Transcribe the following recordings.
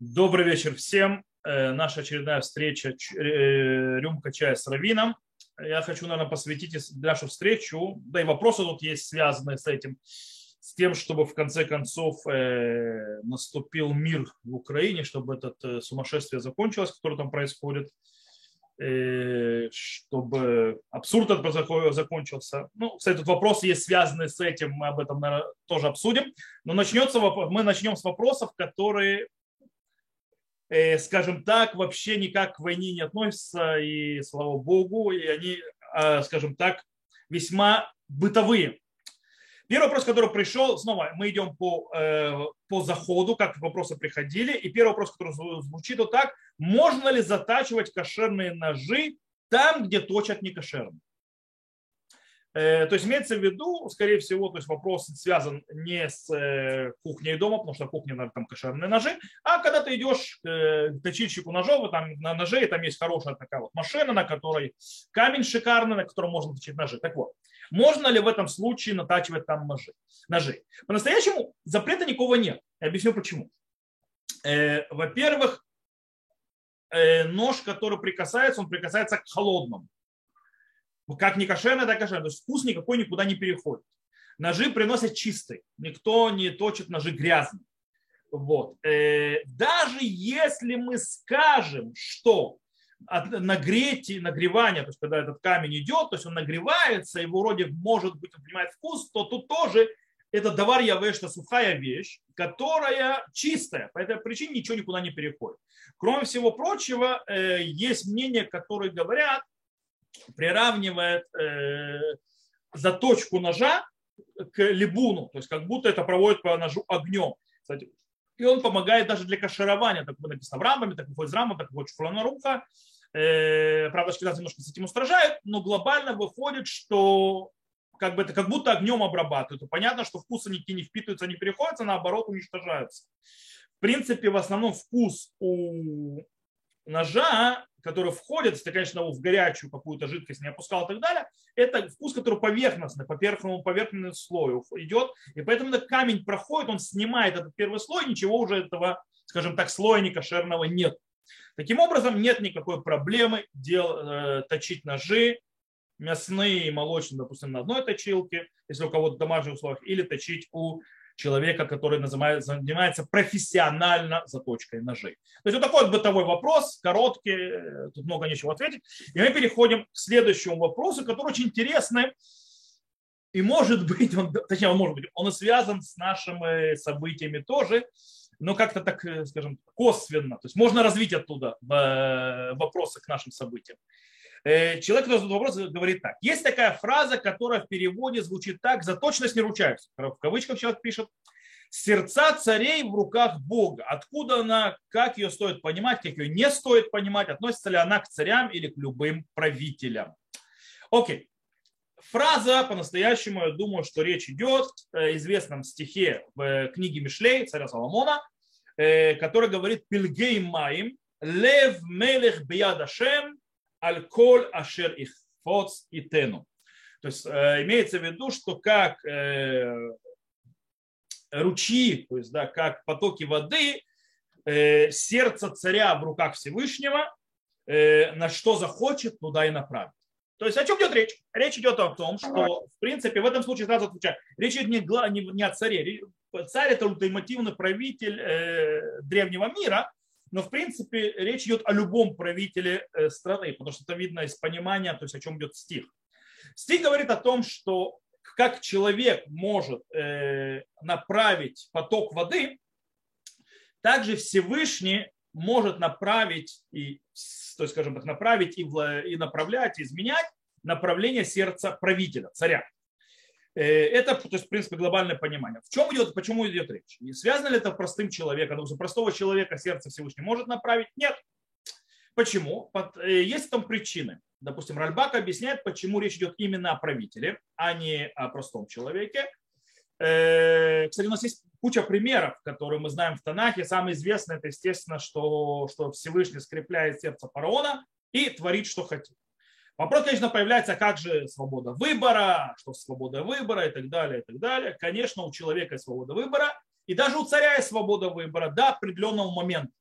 Добрый вечер всем. Э, наша очередная встреча э, «Рюмка чая с Равином». Я хочу, наверное, посвятить нашу встречу, да и вопросы тут есть связанные с этим, с тем, чтобы в конце концов э, наступил мир в Украине, чтобы это сумасшествие закончилось, которое там происходит, чтобы абсурд этот закончился. Ну, кстати, тут вопросы есть связанные с этим, мы об этом, наверное, тоже обсудим. Но начнется, мы начнем с вопросов, которые скажем так, вообще никак к войне не относятся, и слава богу, и они, а, скажем так, весьма бытовые. Первый вопрос, который пришел, снова мы идем по, э, по заходу, как вопросы приходили, и первый вопрос, который звучит вот так, можно ли затачивать кошерные ножи там, где точат не кошерно? Э, то есть имеется в виду, скорее всего, то есть вопрос связан не с э, кухней дома, потому что кухня, наверное, там кошерные ножи, а когда ты идешь э, к точильщику ножов, там на ноже, там есть хорошая такая вот машина, на которой камень шикарный, на котором можно точить ножи. Так вот, можно ли в этом случае натачивать там ножи? ножи? По-настоящему запрета никого нет. Я объясню почему. Во-первых, нож, который прикасается, он прикасается к холодному. Как не кошерно, так кошерно. То есть вкус никакой никуда не переходит. Ножи приносят чистые. Никто не точит ножи грязные. Вот. Э, даже если мы скажем, что нагреть, нагревание, то есть когда этот камень идет, то есть он нагревается, его вроде может быть, он принимает вкус, то тут тоже это давар яве, что сухая вещь, которая чистая. По этой причине ничего никуда не переходит. Кроме всего прочего, э, есть мнения, которые говорят, приравнивает э, заточку ножа к либуну, то есть как будто это проводит по ножу огнем. Кстати, и он помогает даже для каширования, так написано в рамбами, так выходит из рамы, так выходит шфуланаруха. Э, правда, шкизат немножко с этим устражает, но глобально выходит, что как бы это как будто огнем обрабатывают. понятно, что вкусы никакие не впитываются, не переходятся, наоборот уничтожаются. В принципе, в основном вкус у ножа который входит, если, конечно, в горячую какую-то жидкость не опускал и так далее, это вкус, который поверхностный, по поверхностному поверхностному слою идет. И поэтому этот камень проходит, он снимает этот первый слой, ничего уже этого, скажем так, слоя некошерного нет. Таким образом, нет никакой проблемы дел, э, точить ножи, мясные и молочные, допустим, на одной точилке, если у кого-то в домашних условиях, или точить у человека, который занимается профессионально заточкой ножей. То есть вот такой вот бытовой вопрос, короткий, э, тут много нечего ответить. И мы переходим к следующему вопросу, который очень интересный. И может быть, он, точнее, он может быть, он и связан с нашими событиями тоже, но как-то так, э, скажем, косвенно. То есть можно развить оттуда э, вопросы к нашим событиям. Человек, который задает вопрос, говорит так. Есть такая фраза, которая в переводе звучит так, за точность не ручаются. В кавычках человек пишет. Сердца царей в руках Бога. Откуда она, как ее стоит понимать, как ее не стоит понимать, относится ли она к царям или к любым правителям. Окей. Фраза по-настоящему, я думаю, что речь идет о известном стихе в книге Мишлей, царя Соломона, э, который говорит «Пильгей маим, лев мелех биядашем, аль-коль ашер их фоц и тену». То есть э, имеется в виду, что как э, ручьи, то есть да, как потоки воды, э, сердце царя в руках Всевышнего, на что захочет, туда и направит. То есть о чем идет речь? Речь идет о том, что в принципе в этом случае сразу отвечаю, речь идет не, не, не о царе. Царь это ультимативный правитель э, древнего мира, но в принципе речь идет о любом правителе э, страны, потому что это видно из понимания, то есть о чем идет стих. Стих говорит о том, что как человек может э, направить поток воды, также Всевышний может направить и, то есть, скажем так, направить и, и направлять, и изменять направление сердца правителя, царя. Э, это, то есть, в принципе, глобальное понимание. В чем идет, почему идет речь? И связано ли это простым человеком? Потому простого человека сердце Всевышний может направить? Нет. Почему? Э, есть там причины. Допустим, Ральбак объясняет, почему речь идет именно о правителе, а не о простом человеке. Э, кстати, у нас есть куча примеров, которые мы знаем в Танахе. Самый известный это, естественно, что, что Всевышний скрепляет сердце фараона и творит, что хотит. Вопрос, конечно, появляется, как же свобода выбора, что свобода выбора и так далее, и так далее. Конечно, у человека есть свобода выбора, и даже у царя есть свобода выбора до определенного момента.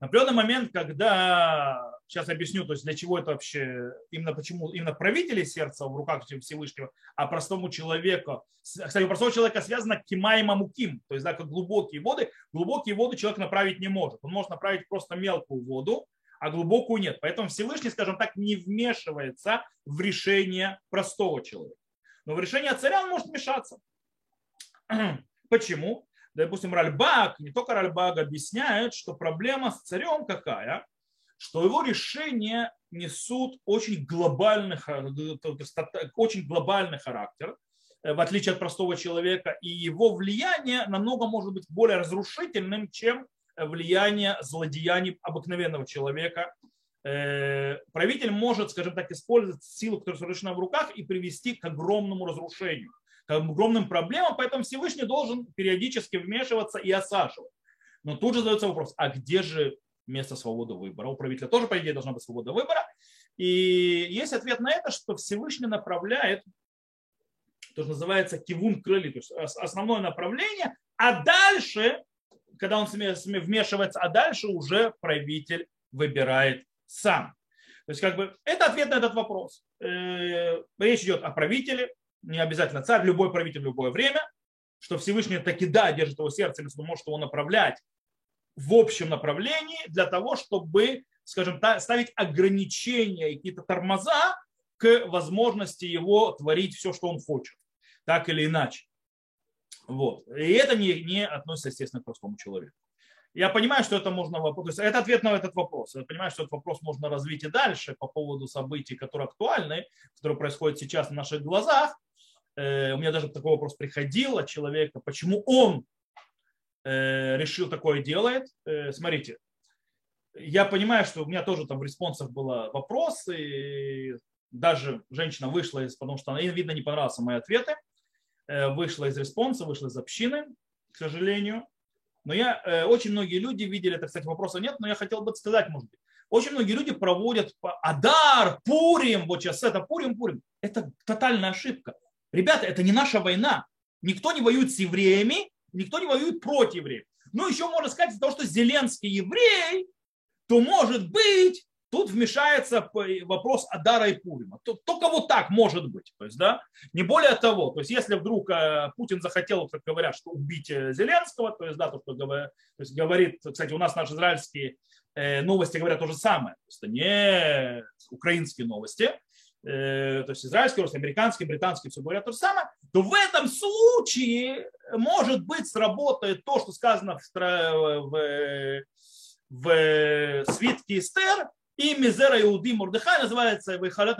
На определенный момент, когда, сейчас объясню, то есть для чего это вообще, именно почему, именно правители сердца в руках Всевышнего, а простому человеку, кстати, у простого человека связано кимаима муким, то есть да, как глубокие воды, глубокие воды человек направить не может. Он может направить просто мелкую воду, а глубокую нет. Поэтому Всевышний, скажем так, не вмешивается в решение простого человека. Но в решение царя он может вмешаться. Почему? Допустим, Ральбак, не только Ральбак объясняет, что проблема с царем какая, что его решения несут очень глобальный, очень глобальный характер, э, в отличие от простого человека, и его влияние намного может быть более разрушительным, чем влияние злодеяний обыкновенного человека. Э, правитель может, скажем так, использовать силу, которая совершена в руках, и привести к огромному разрушению, к огромным проблемам, поэтому Всевышний должен периодически вмешиваться и осаживать. Но тут же задается вопрос, а где же место свободы выбора? У правителя тоже, по идее, должна быть свобода выбора. И есть ответ на это, что Всевышний направляет то, что называется кивун крыли, то есть основное направление, а дальше когда он вмешивается, а дальше уже правитель выбирает сам. То есть как бы это ответ на этот вопрос. Э, речь идет о правителе, не обязательно царь, любой правитель в любое время, что Всевышний таки да держит его сердце, он может его направлять в общем направлении для того, чтобы, скажем так, ставить ограничения и какие-то тормоза к возможности его творить все, что он хочет, так или иначе. Вот. И это не, не относится, естественно, к простому человеку. Я понимаю, что это можно. То есть это ответ на этот вопрос. Я понимаю, что этот вопрос можно развить и дальше по поводу событий, которые актуальны, которые происходят сейчас на наших глазах. Э, у меня даже такой вопрос приходил от человека, почему он э, решил такое делать. Э, смотрите, я понимаю, что у меня тоже там в респонсах был вопрос, и даже женщина вышла, из, потому что она, видно, не понравился мои ответы. Э, вышла из респонса, вышла из общины, к сожалению. Но я, э, очень многие люди видели, это, кстати, вопроса нет, но я хотел бы сказать, может быть, очень многие люди проводят Адар, Пурим, вот сейчас это Пурим, Пурим. Это тотальная ошибка. Ребята, это не наша война. Никто не воюет с евреями, никто не воюет против евреев. Ну, еще можно сказать, из-за того, что Зеленский еврей, то, может быть, Тут вмешается вопрос Адара и Пурима. Только вот так может быть. То есть, да? Не более того, то есть, если вдруг э, Путин захотел, как говорят, что убить э, Зеленского, то есть, да, то, что говорит, то есть, говорит, кстати, у нас наши израильские э, новости говорят то же самое. То есть, не украинские новости, то есть израильские, русские, американские, британские, все говорят то же самое, то в этом случае, может быть, сработает то, что сказано в, в, в свитке Эстер, и Мизера Иуди Мурдыхай называется Вейхалет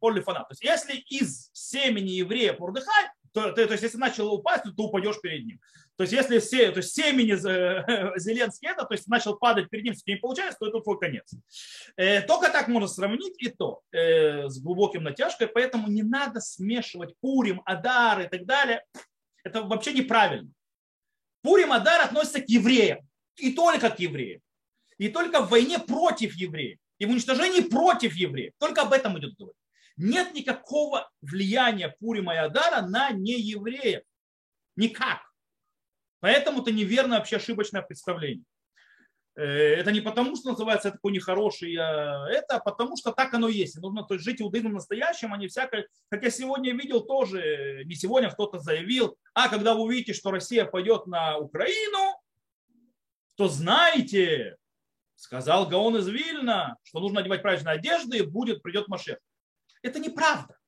Полифана. То есть если из семени еврея Мурдыхай, то, то, то есть если начал упасть, то ты упадешь перед ним. То есть если все, то есть семени Зеленский это, то есть начал падать перед ним, если не получается, то это твой конец. Э, только так можно сравнить и то э, с глубоким натяжкой, поэтому не надо смешивать Пурим, Адар и так далее. Это вообще неправильно. Пурим, Адар относятся к евреям и только к евреям и только в войне против евреев и в уничтожении против евреев. Только об этом идет говорить. Нет никакого влияния Пурима и Адара на неевреев. Никак. Поэтому это неверное вообще ошибочное представление. Э, это не потому, что называется такой нехороший, а это потому, что так оно есть. Нужно то есть, жить иудаизмом настоящим, а не всякое. Как я сегодня видел тоже, не сегодня кто-то заявил, а когда вы увидите, что Россия пойдет на Украину, то знайте, Сказал Гаон из Вильна, что нужно одевать праздничные одежды, и будет, придет Машех. Это неправда.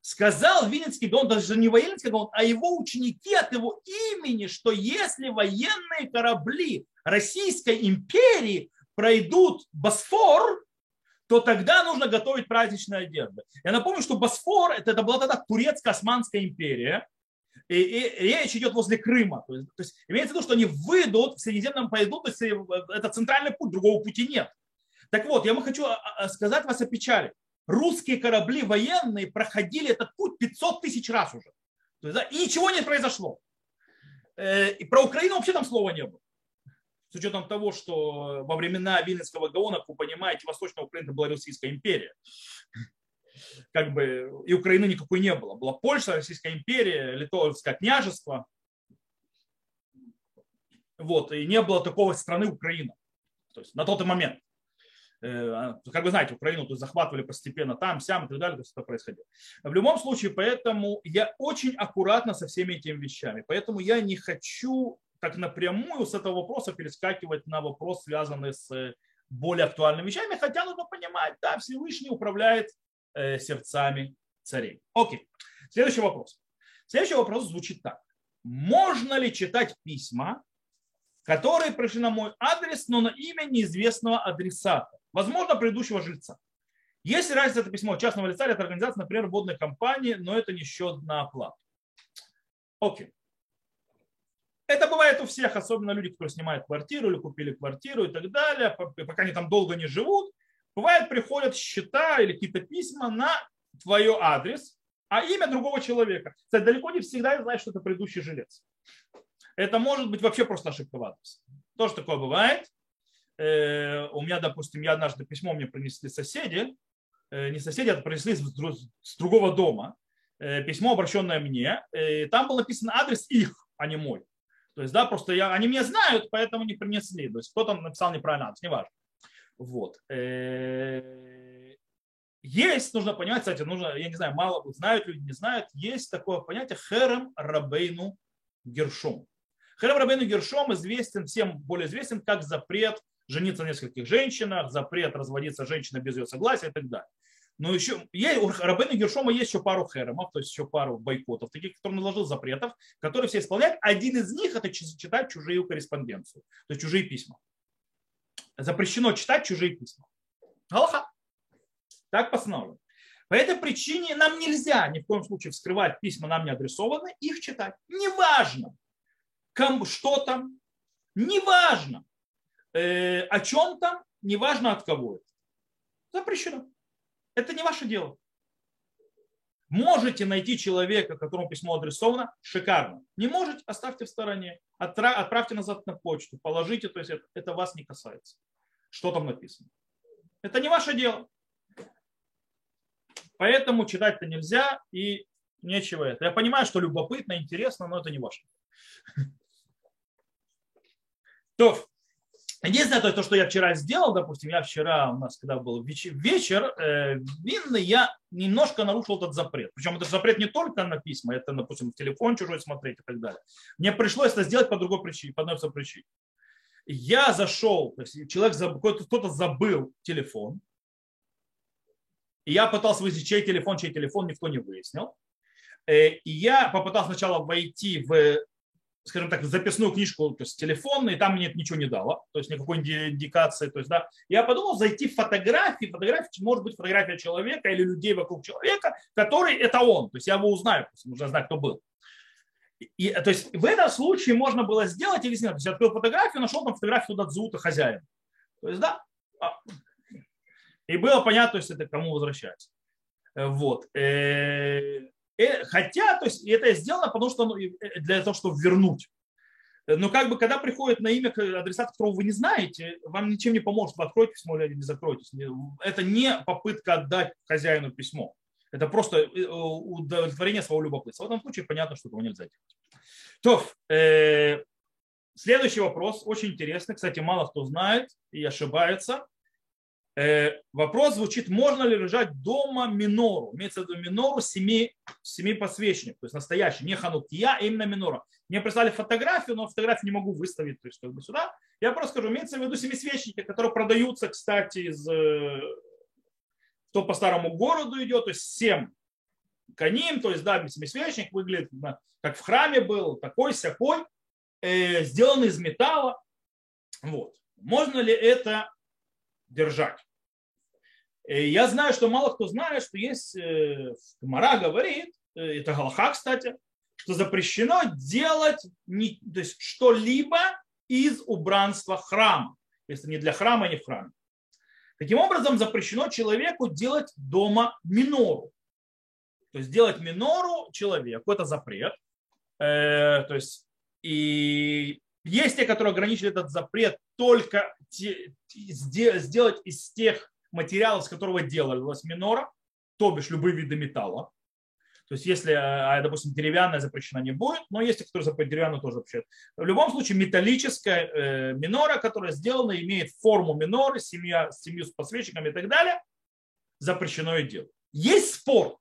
Сказал Винницкий Гаон, даже не военный Гаон, а его ученики от его имени, что если военные корабли Российской империи пройдут Босфор, то тогда нужно готовить праздничные одежды. Я напомню, что Босфор это, это была тогда турецко-османская империя, и, и речь идет возле Крыма. То есть, то есть имеется в виду, что они выйдут, в Средиземном пойдут, то есть э, это центральный путь, другого пути нет. Так вот, я вам хочу а, а, сказать вас о печали. Русские корабли военные проходили этот путь 500 тысяч раз уже. То есть, да, и ничего не произошло. Э, и про Украину вообще там слова не было. С учетом того, что во времена Вильнинского Гаона, как вы понимаете, Восточная Украина была Российская империя как бы и Украины никакой не было. Была Польша, Российская империя, Литовское княжество. Вот, и не было такого страны Украина. То есть на тот момент. Э, а, как вы знаете, Украину тут захватывали постепенно там, сям и так далее, то есть это происходило. В любом случае, поэтому я очень аккуратно со всеми этими вещами. Поэтому я не хочу так напрямую с этого вопроса перескакивать на вопрос, связанный с э, более актуальными вещами, хотя нужно понимать, да, Всевышний управляет сердцами царей. Окей. Следующий вопрос. Следующий вопрос звучит так. Можно ли читать письма, которые пришли на мой адрес, но на имя неизвестного адресата? Возможно, предыдущего жильца. Если разница это письмо частного лица или от организации, например, водной компании, но это не счет на оплату. Окей. Это бывает у всех, особенно люди, которые снимают квартиру или купили квартиру и так далее, пока они там долго не живут. Бывает, приходят счета или какие-то письма на твой адрес, а имя другого человека. Кстати, далеко не всегда знаешь, что это предыдущий жилец. Это может быть вообще просто ошибка в адресе. Тоже такое бывает. Э, у меня, допустим, я однажды письмо мне принесли соседи, э, не соседи, а принесли с другого дома, э, письмо, обращенное мне, там был написан адрес их, а не мой. То есть, да, просто я, они меня знают, поэтому не принесли. То есть, кто там написал неправильно адрес, неважно. Вот. Есть, нужно понимать, кстати, нужно, я не знаю, мало знают люди, не знают, есть такое понятие херем рабейну гершом. Херем рабейну гершом известен, всем более известен как запрет жениться на нескольких женщинах, запрет разводиться женщина без ее согласия и так далее. Но еще есть, у Рабена Гершома есть еще пару херемов, то есть еще пару бойкотов, таких, которые наложил запретов, которые все исполняют. Один из них это читать чужие корреспонденцию, то есть чужие письма. Запрещено читать чужие письма. Галаха. Так постановлено. По этой причине нам нельзя ни в коем случае вскрывать письма нам не адресованные, их читать. Неважно, что там, неважно, э, о чем там, неважно от кого это. Запрещено. Это не ваше дело. Можете найти человека, которому письмо адресовано, шикарно. Не можете, оставьте в стороне. Отправьте назад на почту, положите, то есть это, это вас не касается. Что там написано. Это не ваше дело. Поэтому читать-то нельзя и нечего это. Я понимаю, что любопытно, интересно, но это не ваше. То, Единственное, то, то, что я вчера сделал, допустим, я вчера у нас, когда был вечер, вечер э, винный, я немножко нарушил этот запрет. Причем этот запрет не только на письма, это, допустим, в телефон чужой смотреть и так далее. Мне пришлось это сделать по другой причине, по одной причине. Я зашел, то есть человек, кто-то забыл телефон, и я пытался выяснить, чей телефон, чей телефон, никто не выяснил. Э, и я попытался сначала войти в скажем так, записную книжку, то есть телефон, и там мне это ничего не дало, то есть никакой индикации. То есть, да, я подумал зайти в фотографии, фотографии, может быть фотография человека или людей вокруг человека, который это он, то есть я его узнаю, нужно знать, кто был. И, то есть в этом случае можно было сделать или снять. То есть я открыл фотографию, нашел там фотографию туда Дзута хозяина. То есть, да. А, и было понятно, то есть это кому возвращается. Вот. Э, хотя, то есть это сделано, потому что ну, э, для того, чтобы вернуть. Но как бы, когда приходит на имя адресата, которого вы не знаете, вам ничем не поможет, вы откроете письмо или не закроете. Это не попытка отдать хозяину письмо. Это просто э, удовлетворение своего любопытства. В этом случае понятно, что этого нельзя делать. То, э, следующий вопрос, очень интересный. Кстати, мало кто знает и ошибается. Э, вопрос звучит, можно ли лежать дома минору, имеется в виду минору семи, семи посвященников, то есть настоящий, не ханукия, а именно минора. Мне прислали фотографию, но фотографию не могу выставить, то есть как бы сюда. Я просто скажу, имеется в виду семисвечники, которые продаются, кстати, из э, кто по старому городу идет, то есть семь коним, то есть да, семисвечник выглядит как в храме был, такой, сякой, э, сделанный из металла. Вот. Можно ли это держать? Э, я знаю, что мало кто знает, что есть, э, Мара говорит, э, это Галаха, кстати, что запрещено делать не, то есть что-либо из убранства храма, если не для храма, не в храме. Таким образом, запрещено человеку делать дома минору. То есть делать минору человеку, это запрет. Э, то есть и есть те, которые ограничили этот запрет только те, сделать из тех материал, из которого делалась минора, то бишь любые виды металла. То есть если, а, допустим, деревянная запрещена не будет, но есть те, которые запрещают деревянную тоже запрещают. В любом случае металлическая э, минора, которая сделана, имеет форму миноры, семья, семью с подсвечниками и так далее, запрещено и делать. Есть спор.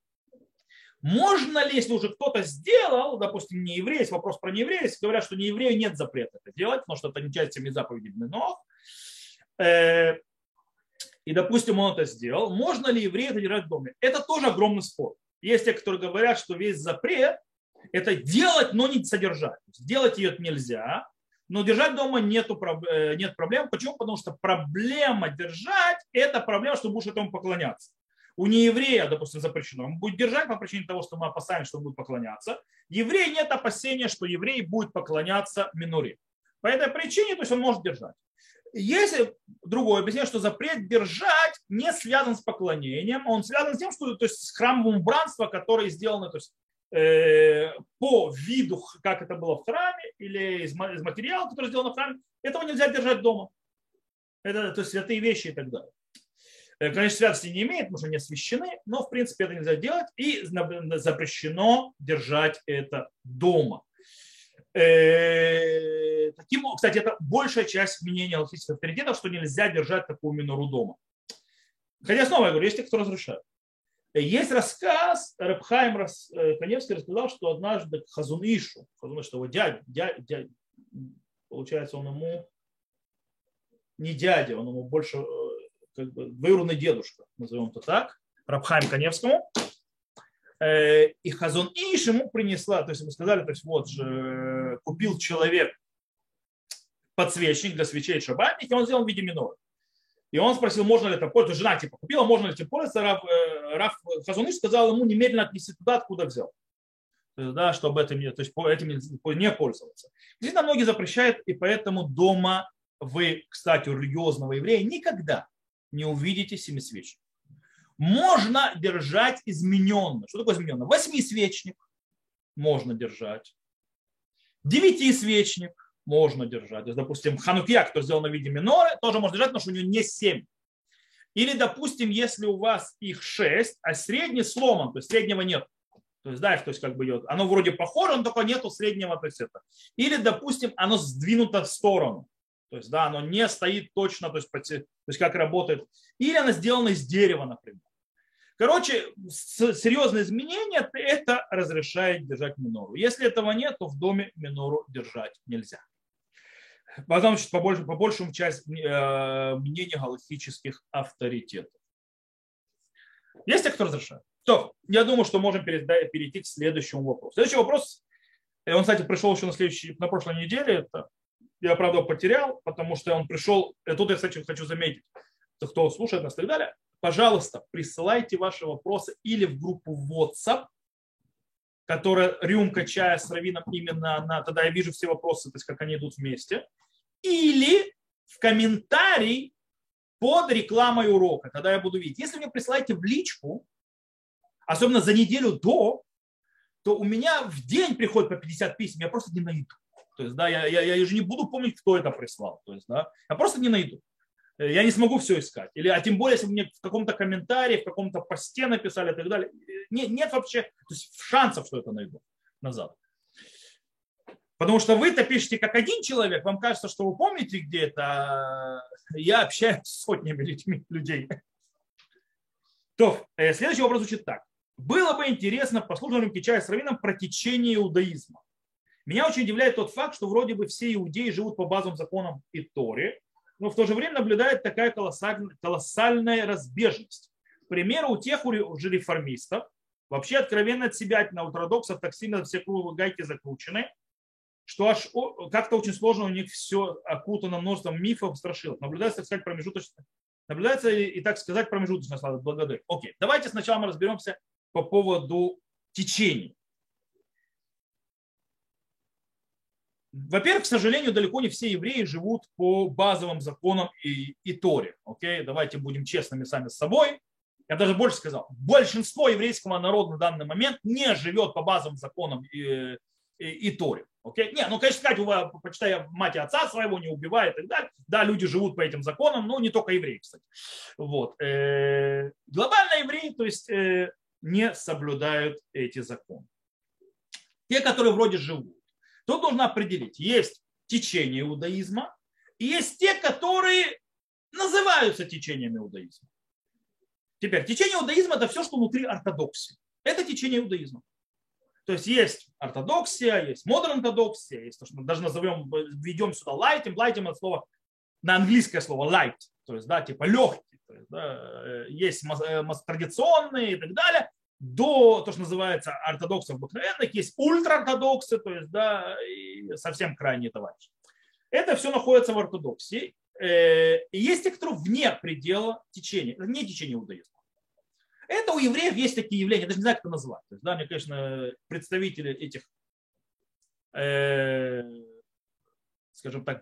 Можно ли, если уже кто-то сделал, допустим, не еврей, вопрос про неевреев, говорят, что не еврею нет запрета это делать, потому что это не часть семи заповедей Минох. Э, и, допустим, он это сделал. Можно ли еврею это держать в доме? Это тоже огромный спор. Есть те, которые говорят, что весь запрет – это делать, но не содержать. Делать ее нельзя, но держать дома нету, э, нет проблем. Почему? Потому что проблема держать – это проблема, что будешь этому поклоняться. У нееврея, допустим, запрещено. Он будет держать по причине того, что мы опасаемся, что он будет поклоняться. Еврей нет опасения, что еврей будет поклоняться минуре. По этой причине, то есть он может держать. Если другое объяснение, что запрет держать не связан с поклонением, он связан с тем, что то есть с храмовым убранством, которое сделано то есть, э, по виду, как это было в храме, или из, из материала, который сделан в храме, этого нельзя держать дома. Это то есть святые вещи и так далее. Э, конечно, святости не имеет, потому что не освящены, но в принципе это нельзя делать и запрещено держать это дома. Э, таким, кстати, это большая часть мнения галактических авторитетов, что нельзя держать такую минору дома. Хотя снова я говорю, есть те, кто разрешает. Есть рассказ, Рабхайм э, Каневский рассказал, что однажды Хазунишу, Хазуныш, его дядя, дядя, дядя, получается, он ему не дядя, он ему больше как бы двоюродный дедушка, назовем это так, Рабхайм Каневскому, Э, и Хазон Иш ему принесла, то есть ему сказали, то есть вот же купил человек подсвечник для свечей шабатник, он сделал в виде минора. И он спросил, можно ли это пользоваться, жена типа купила, можно ли этим пользоваться. Раф, э, Раф Хазуныш сказал ему немедленно отнести туда, откуда взял. То есть, да, чтобы этим, то есть, этим не пользоваться. Действительно, многие запрещают, и поэтому дома вы, кстати, у религиозного еврея никогда не увидите семисвечник можно держать измененно. Что такое измененно? Восьмисвечник можно держать. Девятисвечник можно держать. То есть, допустим, ханукья, который сделан на виде миноры, тоже можно держать, потому что у него не семь. Или, допустим, если у вас их шесть, а средний сломан, то есть среднего нет. То есть, да, то есть как бы идет. Оно вроде похоже, но только нету среднего, то есть это. Или, допустим, оно сдвинуто в сторону. То есть, да, оно не стоит точно, то есть, то есть как работает. Или оно сделано из дерева, например. Короче, серьезные изменения это разрешает держать минору. Если этого нет, то в доме минору держать нельзя. Потому что по, больш, по большему часть э, мнения галактических авторитетов. Есть те, кто разрешает? То, я думаю, что можем перейти к следующему вопросу. Следующий вопрос, э, он, кстати, пришел еще на, следующей, на прошлой неделе. Это я, правда, потерял, потому что он пришел. Э, тут я, кстати, хочу заметить, кто слушает нас и так далее пожалуйста, присылайте ваши вопросы или в группу WhatsApp, которая рюмка чая с равином именно она, тогда я вижу все вопросы, то есть как они идут вместе, или в комментарий под рекламой урока, тогда я буду видеть. Если вы мне присылаете в личку, особенно за неделю до, то у меня в день приходит по 50 писем, я просто не найду. То есть, да, я, я, я же не буду помнить, кто это прислал. То есть, да, я просто не найду. Э, я не смогу все искать. Или, а тем более, если мне в каком-то комментарии, в каком-то посте написали и так далее. Нет, нет вообще то есть шансов, что это найду назад. Потому что вы-то пишете как один человек, вам кажется, что вы помните где это, а я общаюсь с сотнями людьми, людей. То, э, следующий вопрос звучит так. Было бы интересно послушать рынке чая с раввином про течение иудаизма. Меня очень удивляет тот факт, что вроде бы все иудеи живут по базовым законам и Торе, но в то же время наблюдает такая колоссальная, колоссальная разбежность. К примеру, у тех уже реформистов, вообще откровенно от себя, на ультрадоксов так сильно все гайки закручены, что аж как-то очень сложно у них все окутано множеством мифов, страшилок. Наблюдается, так сказать, промежуточно. Наблюдается и, так сказать, промежуточно слава благодарю. Окей, давайте сначала мы разберемся по поводу течений. Во-первых, к сожалению, далеко не все евреи живут по базовым законам и, и Торе. Окей? Давайте будем честными сами с собой. Я даже больше сказал, большинство еврейского народа на данный момент не живет по базовым законам и, и, и Торе. Окей? Не, ну, конечно, сказать, почитай мать и отца своего, не убивает и так далее. Да, люди живут по этим законам, но не только евреи, кстати. Вот. Э, глобально евреи, то есть э, не соблюдают эти законы. Те, которые вроде живут. Тут нужно определить, есть течение иудаизма, и есть те, которые называются течением иудаизма. Теперь, течение иудаизма – это все, что внутри ортодоксии. Это течение иудаизма. То есть есть ортодоксия, есть модерн ортодоксия, есть то, что мы даже назовем, введем сюда light, light это слово, на английское слово light, то есть, да, типа легкий, то есть, да, э, есть э, традиционные и так далее, до то, что называется ортодоксов обыкновенных, есть ультраортодоксы, то есть, да, совсем крайние товарищи. Это все находится в ортодоксии. Э, и есть те, которые вне предела течения, не течения иудаизма. Это у евреев есть такие явления, я даже не знаю, как это назвать. То есть, да, мне, конечно, представители этих, э, скажем так,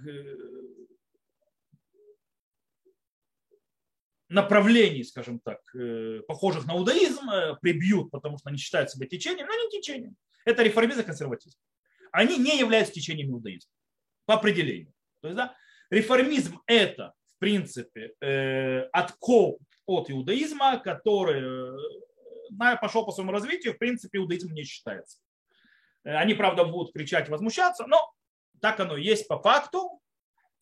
направлений, скажем так, э, похожих на иудаизм, э, прибьют, потому что они считают себя течением, но не течением. Это реформизм и консерватизм. Они не являются течением иудаизма по определению. То есть, да, реформизм это, в принципе, э, откол от иудаизма, который пошел по своему развитию, в принципе, иудаизм не считается. Они, правда, будут кричать, возмущаться, но так оно есть по факту.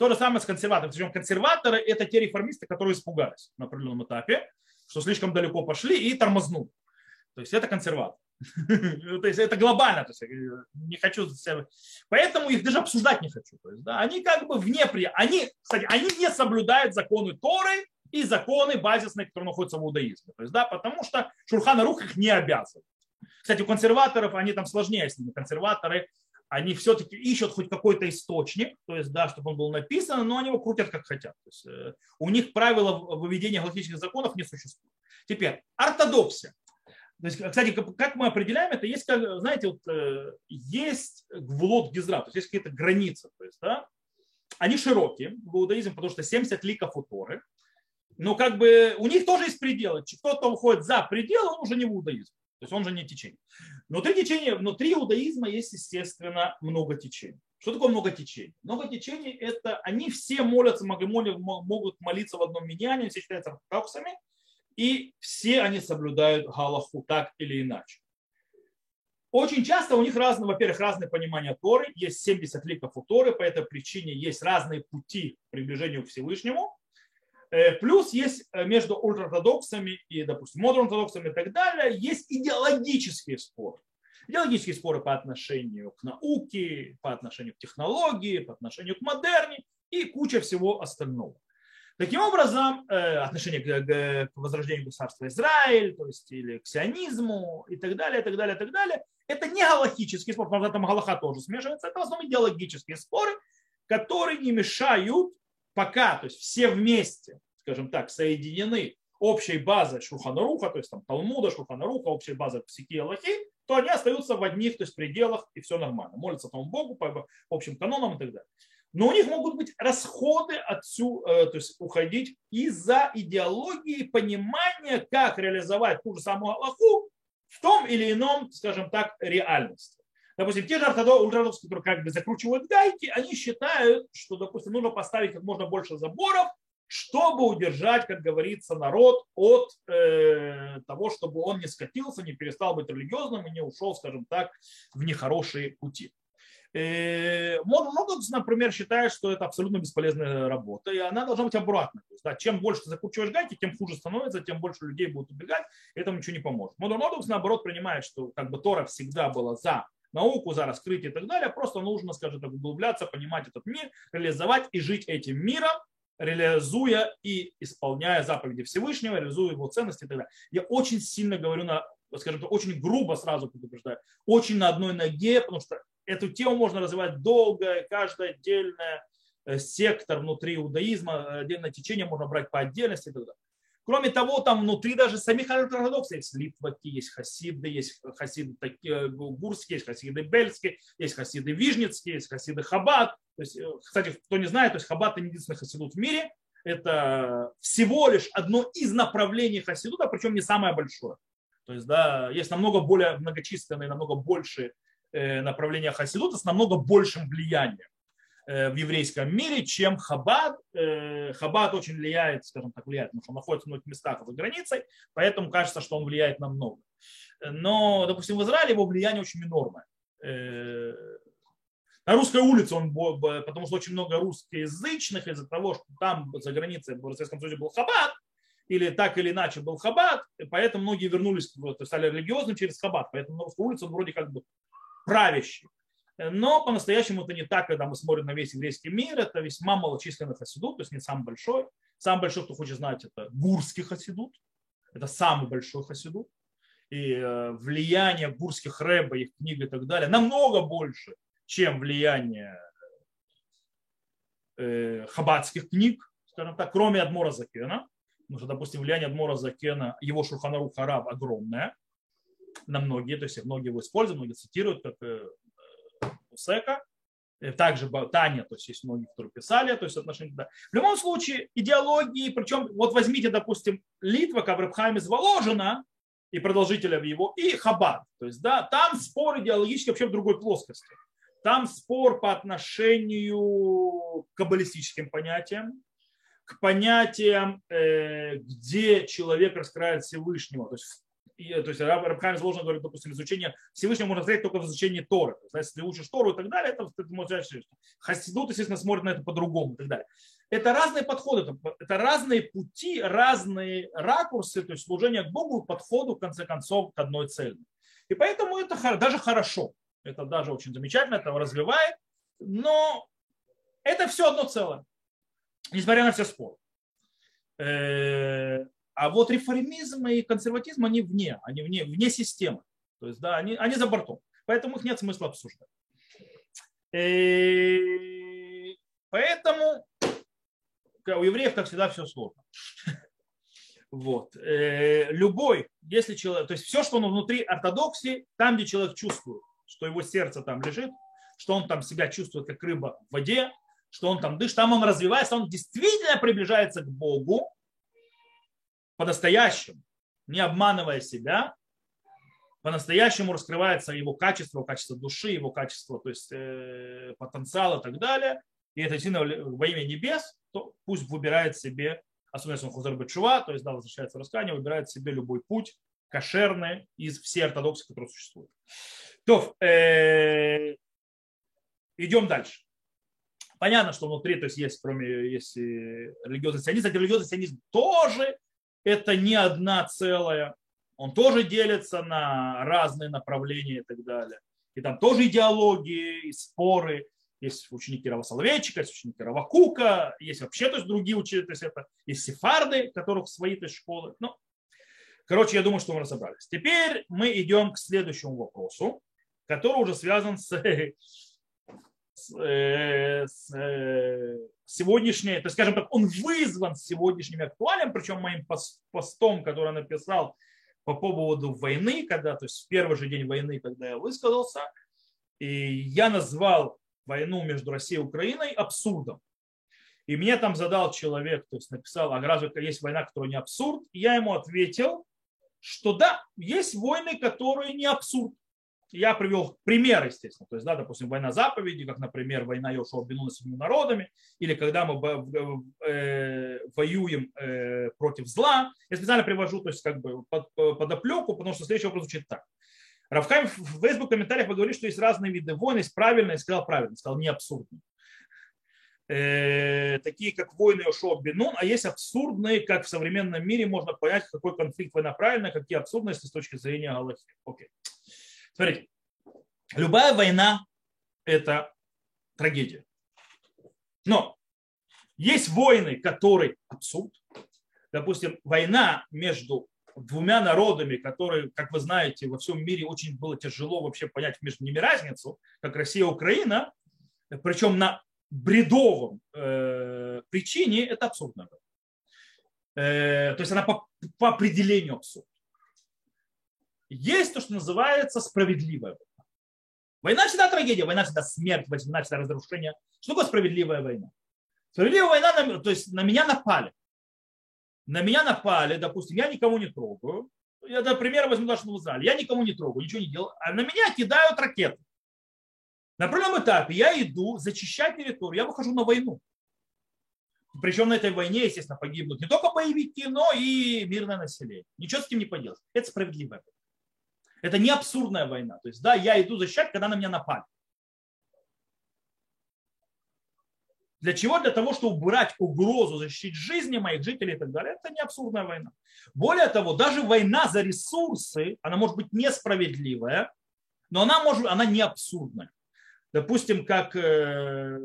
То же самое с консерваторами. Причем консерваторы – это те реформисты, которые испугались на определенном этапе, что слишком далеко пошли и тормознули. То есть это консерватор. То есть это глобально. То есть не хочу Поэтому их даже обсуждать не хочу. То есть, да, они как бы вне при... Они, кстати, они не соблюдают законы Торы и законы базисные, которые находятся в иудаизме. То есть, да, потому что Шурхана Рух их не обязывает. Кстати, у консерваторов они там сложнее с ними. Консерваторы, они все-таки ищут хоть какой-то источник, то есть, да, чтобы он был написан, но они его крутят как хотят. То есть, э, у них правила выведения галактических законов не существует. Теперь, ортодоксия. То есть, кстати, как мы определяем это, есть, как, знаете, вот, э, есть гвулот гизра, то есть есть какие-то границы. То есть, да, они широкие в иудаизме, потому что 70 ликов у Торы. Но как бы у них тоже есть пределы. Кто-то уходит за пределы, он уже не в иудаизме. То есть он же не течение. Внутри течения, внутри иудаизма есть, естественно, много течений. Что такое много течений? Много течений – это они все молятся, могут молиться в одном миньяне, все считаются ортодоксами, и все они соблюдают галаху так или иначе. Очень часто у них разные, во-первых, разные понимания Торы. Есть 70 ликов у Торы, по этой причине есть разные пути к приближению к Всевышнему. Э, плюс есть э, между ультраортодоксами и, допустим, модерн-ортодоксами и так далее, есть идеологические споры. Идеологические споры по отношению к науке, по отношению к технологии, по отношению к модерне и куча всего остального. Таким образом, э, отношение к возрождению государства Израиль, то есть или к сионизму и так далее, и так далее, и так далее, это не галактические споры, потому что там галаха тоже смешивается, это в основном идеологические споры, которые не мешают пока, то есть все вместе, скажем так, соединены общей базой Шурханаруха, то есть там Талмуда, Шурханаруха, общей базой Психи и Аллахи, то они остаются в одних то есть, пределах, и все нормально. Молятся тому Богу по общим канонам и так далее. Но у них могут быть расходы отсюда, э, то есть уходить из-за идеологии понимания, как реализовать ту же самую Аллаху в том или ином, скажем так, реальности. Допустим, те же ультрадоксы, которые как бы закручивают гайки, они считают, что, допустим, нужно поставить как можно больше заборов, чтобы удержать, как говорится, народ от э, того, чтобы он не скатился, не перестал быть религиозным и не ушел, скажем так, в нехорошие пути. Э, Модукс, например, считает, что это абсолютно бесполезная работа, и она должна быть обратной. То есть, да, чем больше ты закручиваешь гайки, тем хуже становится, тем больше людей будут убегать, этому ничего не поможет. Модукс, наоборот, принимает, что как бы Тора всегда была за науку, за раскрытие и так далее. Просто нужно, скажем так, углубляться, понимать этот мир, реализовать и жить этим миром, реализуя и исполняя заповеди Всевышнего, реализуя его ценности и так далее. Я очень сильно говорю на, скажем так, очень грубо сразу предупреждаю, очень на одной ноге, потому что эту тему можно развивать долго, каждая отдельная э, сектор внутри иудаизма, отдельное течение можно брать по отдельности и так далее. Кроме того, там внутри даже самих ортодоксов есть литваки, есть хасиды, есть хасиды такие, гурские, есть хасиды бельские, есть хасиды вижницкие, есть хасиды хабад. То есть, э, кстати, кто не знает, то есть хабад это не единственный хасидут в мире. Это всего лишь одно из направлений хасидута, причем не самое большое. То есть, да, есть намного более многочисленные, намного больше э, направления хасидута с намного большим влиянием. Э, в еврейском мире, чем Хабад. Э, Хабад очень влияет, скажем так, влияет, потому что он находится в многих местах за границей, поэтому кажется, что он влияет на много. Но, допустим, в Израиле его влияние очень минорное. На русской улице он, потому что очень много русскоязычных из-за того, что там за границей в Советском Союзе был Хаббат, или так или иначе был Хаббат, поэтому многие вернулись, стали религиозным через Хаббат, поэтому на русской улице он вроде как бы правящий. Но по-настоящему это не так, когда мы смотрим на весь еврейский мир, это весьма малочисленный хасидут, то есть не самый большой. Самый большой, кто хочет знать, это гурский хасидут, это самый большой хасидут. И э, влияние гурских рэба, их книг и так далее намного больше, чем влияние э, хаббатских книг, скажем так, кроме Адмора Закена. Потому что, допустим, влияние Адмора Закена, его Шурханару Хараб огромное на многие, то есть многие его используют, многие цитируют, как э, Усека, э, также Таня, то есть есть многие, которые писали, то есть отношения туда. В любом случае, идеологии, причем вот возьмите, допустим, Литва, Каврабхайм из Воложина, и продолжителя его, и Хабад. То есть, да, там спор идеологически вообще в другой плоскости. Там спор по отношению к каббалистическим понятиям, к понятиям, э, где человек раскрывает Всевышнего. То есть то есть Рабхайм сложно говорит, допустим, изучение Всевышнего можно сказать только в изучении Торы. То есть, если учишь Тору и так далее, это ты можешь Хасидут, естественно, смотрит на это по-другому и так далее. Это разные подходы, это, это разные пути, разные ракурсы, то есть служение к Богу, подходу, в конце концов, к одной цели. И поэтому это даже хорошо, это даже очень замечательно, это развивает, но это все одно целое, несмотря на все споры. Э, а вот реформизм и консерватизм, они вне, они вне, вне системы. То есть, да, они, они за бортом. Поэтому их нет смысла обсуждать. И поэтому у евреев, как всегда, все сложно. Вот. Э, любой, если человек, то есть все, что он внутри ортодоксии, там, где человек чувствует, что его сердце там лежит, что он там себя чувствует как рыба в воде, что он там дышит, там он развивается, он действительно приближается к Богу, по-настоящему, не обманывая себя, по-настоящему раскрывается его качество, его качество души, его качество, то есть э, потенциал и так далее, и это сильно во имя небес, то пусть выбирает себе, особенно если он хузар бачува, то есть да, возвращается в раскаяние, выбирает себе любой путь, кошерный из всей ортодоксии, которые существуют. То, э, идем дальше. Понятно, что внутри, то есть есть, кроме есть религиозный сионизм, религиозный сионизм тоже это не одна целая. Он тоже делится на разные направления и так далее. И там тоже идеологии, и споры. Есть ученики Рава Соловейчика, есть ученики Рава Кука, есть вообще то есть другие ученики, то есть это есть сефарды, которых свои то есть, школы. Ну, короче, я думаю, что мы разобрались. Теперь мы идем к следующему вопросу, который уже связан с, э, э, сегодняшний, то есть, скажем так, он вызван сегодняшним актуалием, причем моим постом, который написал по поводу войны, когда, то есть в первый же день войны, когда я высказался, и я назвал войну между Россией и Украиной абсурдом. И мне там задал человек, то есть написал, а разве есть война, которая не абсурд? И я ему ответил, что да, есть войны, которые не абсурд я привел пример, естественно. То есть, да, допустим, война заповеди, как, например, война Йошуа Бену с народами, или когда мы э, воюем э, против зла. Я специально привожу, то есть, как бы под, под оплеку, потому что следующий вопрос звучит так. Равхайм в Facebook комментариях говорит, что есть разные виды войн, есть правильно, и сказал правильно, сказал не абсурдно. Э, такие как войны Йошуа Бенун, а есть абсурдные, как в современном мире можно понять, какой конфликт война правильная, какие абсурдности с точки зрения Галахи. Окей. Смотрите, любая война – это трагедия. Но есть войны, которые абсурд. Допустим, война между двумя народами, которые, как вы знаете, во всем мире очень было тяжело вообще понять между ними разницу, как Россия и Украина, причем на бредовом э, причине, это абсурдно. Э, то есть она по, по определению абсурд. Есть то, что называется справедливая война. Война всегда трагедия, война всегда смерть, война всегда разрушение. Что такое справедливая война? Справедливая война, то есть на меня напали. На меня напали, допустим, я никого не трогаю. Я, например, возьму что вы знали. Я никому не трогаю, ничего не делаю. А на меня кидают ракеты. На определенном этапе я иду зачищать территорию, я выхожу на войну. Причем на этой войне, естественно, погибнут не только боевики, но и мирное население. Ничего с этим не поделать. Это справедливая война. Это не абсурдная война. То есть, да, я иду защищать, когда на меня напали. Для чего? Для того, чтобы убрать угрозу, защитить жизни моих жителей и так далее. Это не абсурдная война. Более того, даже война за ресурсы, она может быть несправедливая, но она, может, она не абсурдная. Допустим, как э,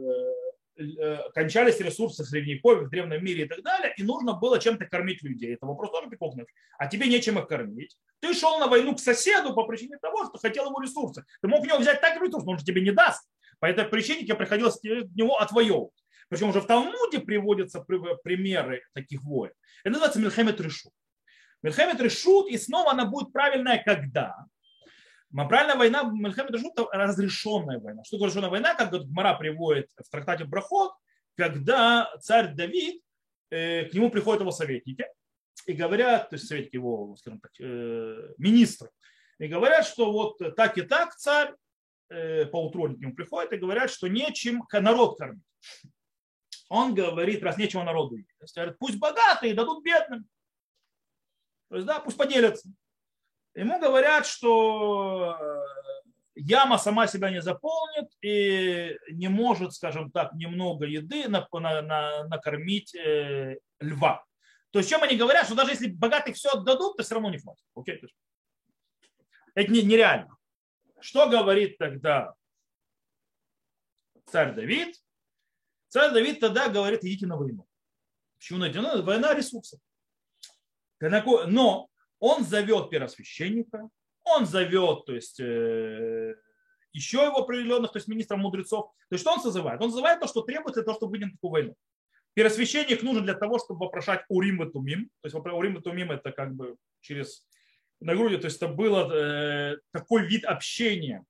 кончались ресурсы в Средневековье, в Древнем мире и так далее, и нужно было чем-то кормить людей. Это вопрос тоже пикохнуть. А тебе нечем их кормить. Ты шел на войну к соседу по причине того, что хотел ему ресурсы. Ты мог у него взять так ресурсы, но он же тебе не даст. По этой причине тебе приходилось него отвоевывать. Причем уже в Талмуде приводятся примеры таких войн. Это называется Мельхемет Решут. Мельхемет Решут, и снова она будет правильная когда? Правильная война Мельхемет Решут – разрешенная война. Что такое разрешенная война? Как Гмара приводит в трактате Брахот, когда царь Давид, э, к нему приходят его советники и говорят, то есть советники его, скажем так, э, министры, и говорят, что вот так и так царь э, по утру к нему приходит и говорят, что нечем народ кормить он говорит, раз нечего народу есть, пусть богатые дадут бедным. То есть, да, пусть поделятся. Ему говорят, что э, яма сама себя не заполнит и не может, скажем так, немного еды на, на, на, накормить э, льва. То есть, чем они говорят, что даже если богатых все отдадут, то все равно не хватит. Окей? Это не, нереально. Что говорит тогда царь Давид? Царь Давид тогда говорит, идите на войну. Почему на войну? Война ресурсов. Но он зовет первосвященника, он зовет, то есть, э, еще его определенных, то есть министров мудрецов. То есть что он созывает? Он созывает то, что требуется для того, чтобы выйти на такую войну. Первосвященник нужен для того, чтобы вопрошать Урим и Тумим. То есть Урим и Тумим это как бы через на груди, то есть это было э, такой вид общения.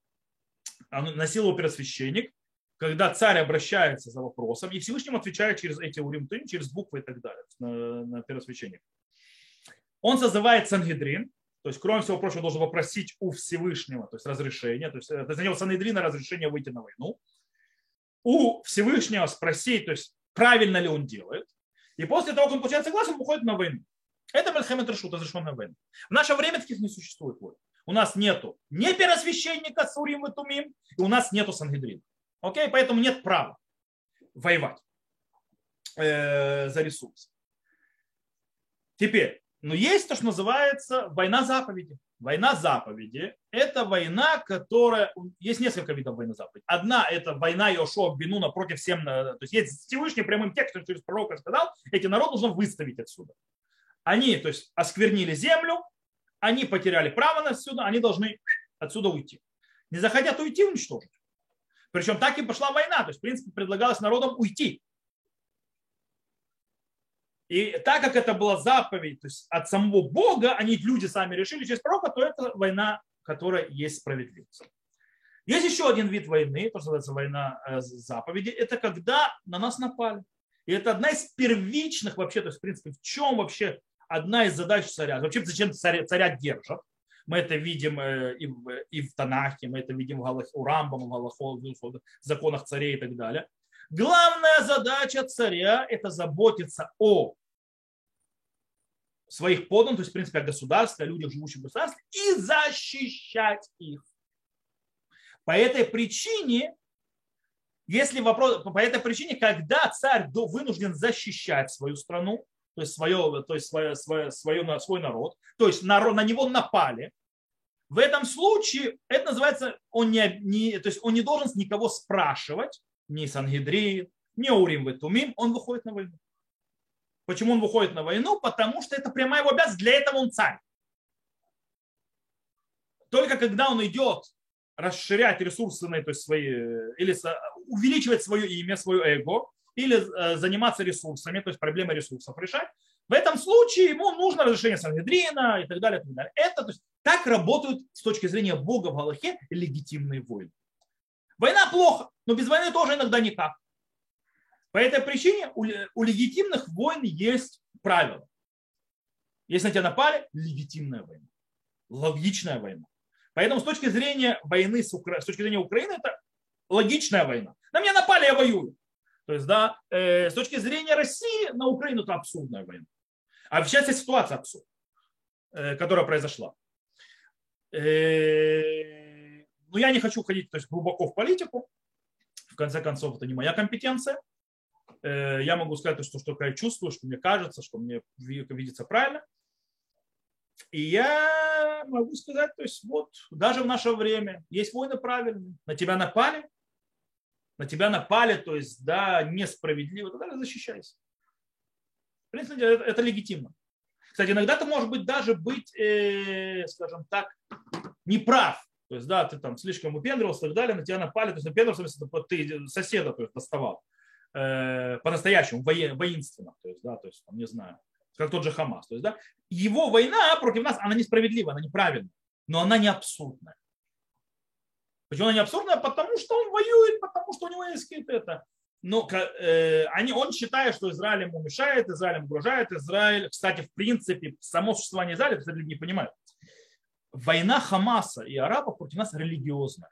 Носил его первосвященник когда царь обращается за вопросом, и Всевышнему отвечает через эти уримтын, через буквы и так далее, на, на первосвященник. Он созывает Сангедрин, то есть, кроме всего прочего, должен попросить у Всевышнего, то есть разрешение, то есть за него Сангедрина разрешение выйти на войну. У Всевышнего спросить, то есть правильно ли он делает. И после того, как он получает согласие, он уходит на войну. Это Мельхамед Решут, разрешенная война. В наше время таких не существует войн. У нас нету ни первосвященника Сурим и Тумим, и у нас нету Сангедрина. Окей, поэтому нет права воевать э, за ресурсы. Теперь, но есть то, что называется война заповеди. Война заповеди – это война, которая… Есть несколько видов войны заповеди. Одна – это война Йошуа Бенуна против всем… То есть есть Всевышний прямым текстом через пророка сказал, эти народ нужно выставить отсюда. Они, то есть, осквернили землю, они потеряли право на отсюда, они должны отсюда уйти. Не захотят уйти, уничтожить. Причем так и пошла война. То есть, в принципе, предлагалось народам уйти. И так как это была заповедь то есть от самого Бога, они люди сами решили через пророка, то это война, которая есть справедливость. Есть еще один вид войны, то, что называется война э, заповеди, это когда на нас напали. И это одна из первичных вообще, то есть, в принципе, в чем вообще одна из задач царя. Вообще, зачем царя, царя держат? Мы это видим э, и в, и в Танахе, мы это видим в Галах, у Рамбама, в, Галахо, в законах царей и так далее. Главная задача царя – это заботиться о своих подданных, то есть, в принципе, о государстве, о людях, живущих в государстве, и защищать их. По этой причине, если вопрос, по этой причине, когда царь вынужден защищать свою страну, то есть, свое, то есть свое, свое, свое, свой народ, то есть народ, на него напали, в этом случае это называется, он не, не, то есть он не должен никого спрашивать, ни Сангидрин, ни Урим Ветумим, он выходит на войну. Почему он выходит на войну? Потому что это прямая его обязанность, для этого он царь. Только когда он идет расширять ресурсы, то есть свои, или увеличивать свое имя, свое эго, или э, заниматься ресурсами, то есть проблемы ресурсов решать, в этом случае ему нужно разрешение Сангедрина и так далее. И так, далее. Это, то есть, так работают с точки зрения Бога в Галахе легитимные войны. Война плохо, но без войны тоже иногда никак. По этой причине у, легитимных войн есть правила. Если на тебя напали, легитимная война. Логичная война. Поэтому с точки зрения войны, с, Укра... с точки зрения Украины, это логичная война. На меня напали, я воюю. То есть, да, э, с точки зрения России на Украину это абсурдная война. А сейчас есть ситуация абсурд, э, которая произошла. Э, но я не хочу ходить то есть, глубоко в политику. В конце концов, это не моя компетенция. Э, я могу сказать, что, что я чувствую, что мне кажется, что мне видится правильно. И я могу сказать, то есть вот даже в наше время есть войны правильные. На тебя напали, на тебя напали, то есть да, несправедливо, тогда защищайся. В принципе, это, это легитимно. Кстати, иногда ты можешь быть даже быть, э, скажем так, неправ. То есть, да, ты там слишком выпендривался и так далее, на тебя напали, то есть выпендривался, ты соседа то есть, доставал э, по-настоящему, воин, воинственно, то есть, да, то есть, там, не знаю, как тот же Хамас. То есть, да, его война против нас, она несправедлива, она неправильная, но она не абсурдная. Почему она не абсурдная? Потому что он воюет, потому что у него есть какие-то это. Но э, они, он считает, что Израиль ему мешает, Израиль ему угрожает. Израиль, кстати, в принципе, само существование Израиля, кстати, люди не понимают. Война Хамаса и арабов против нас религиозная.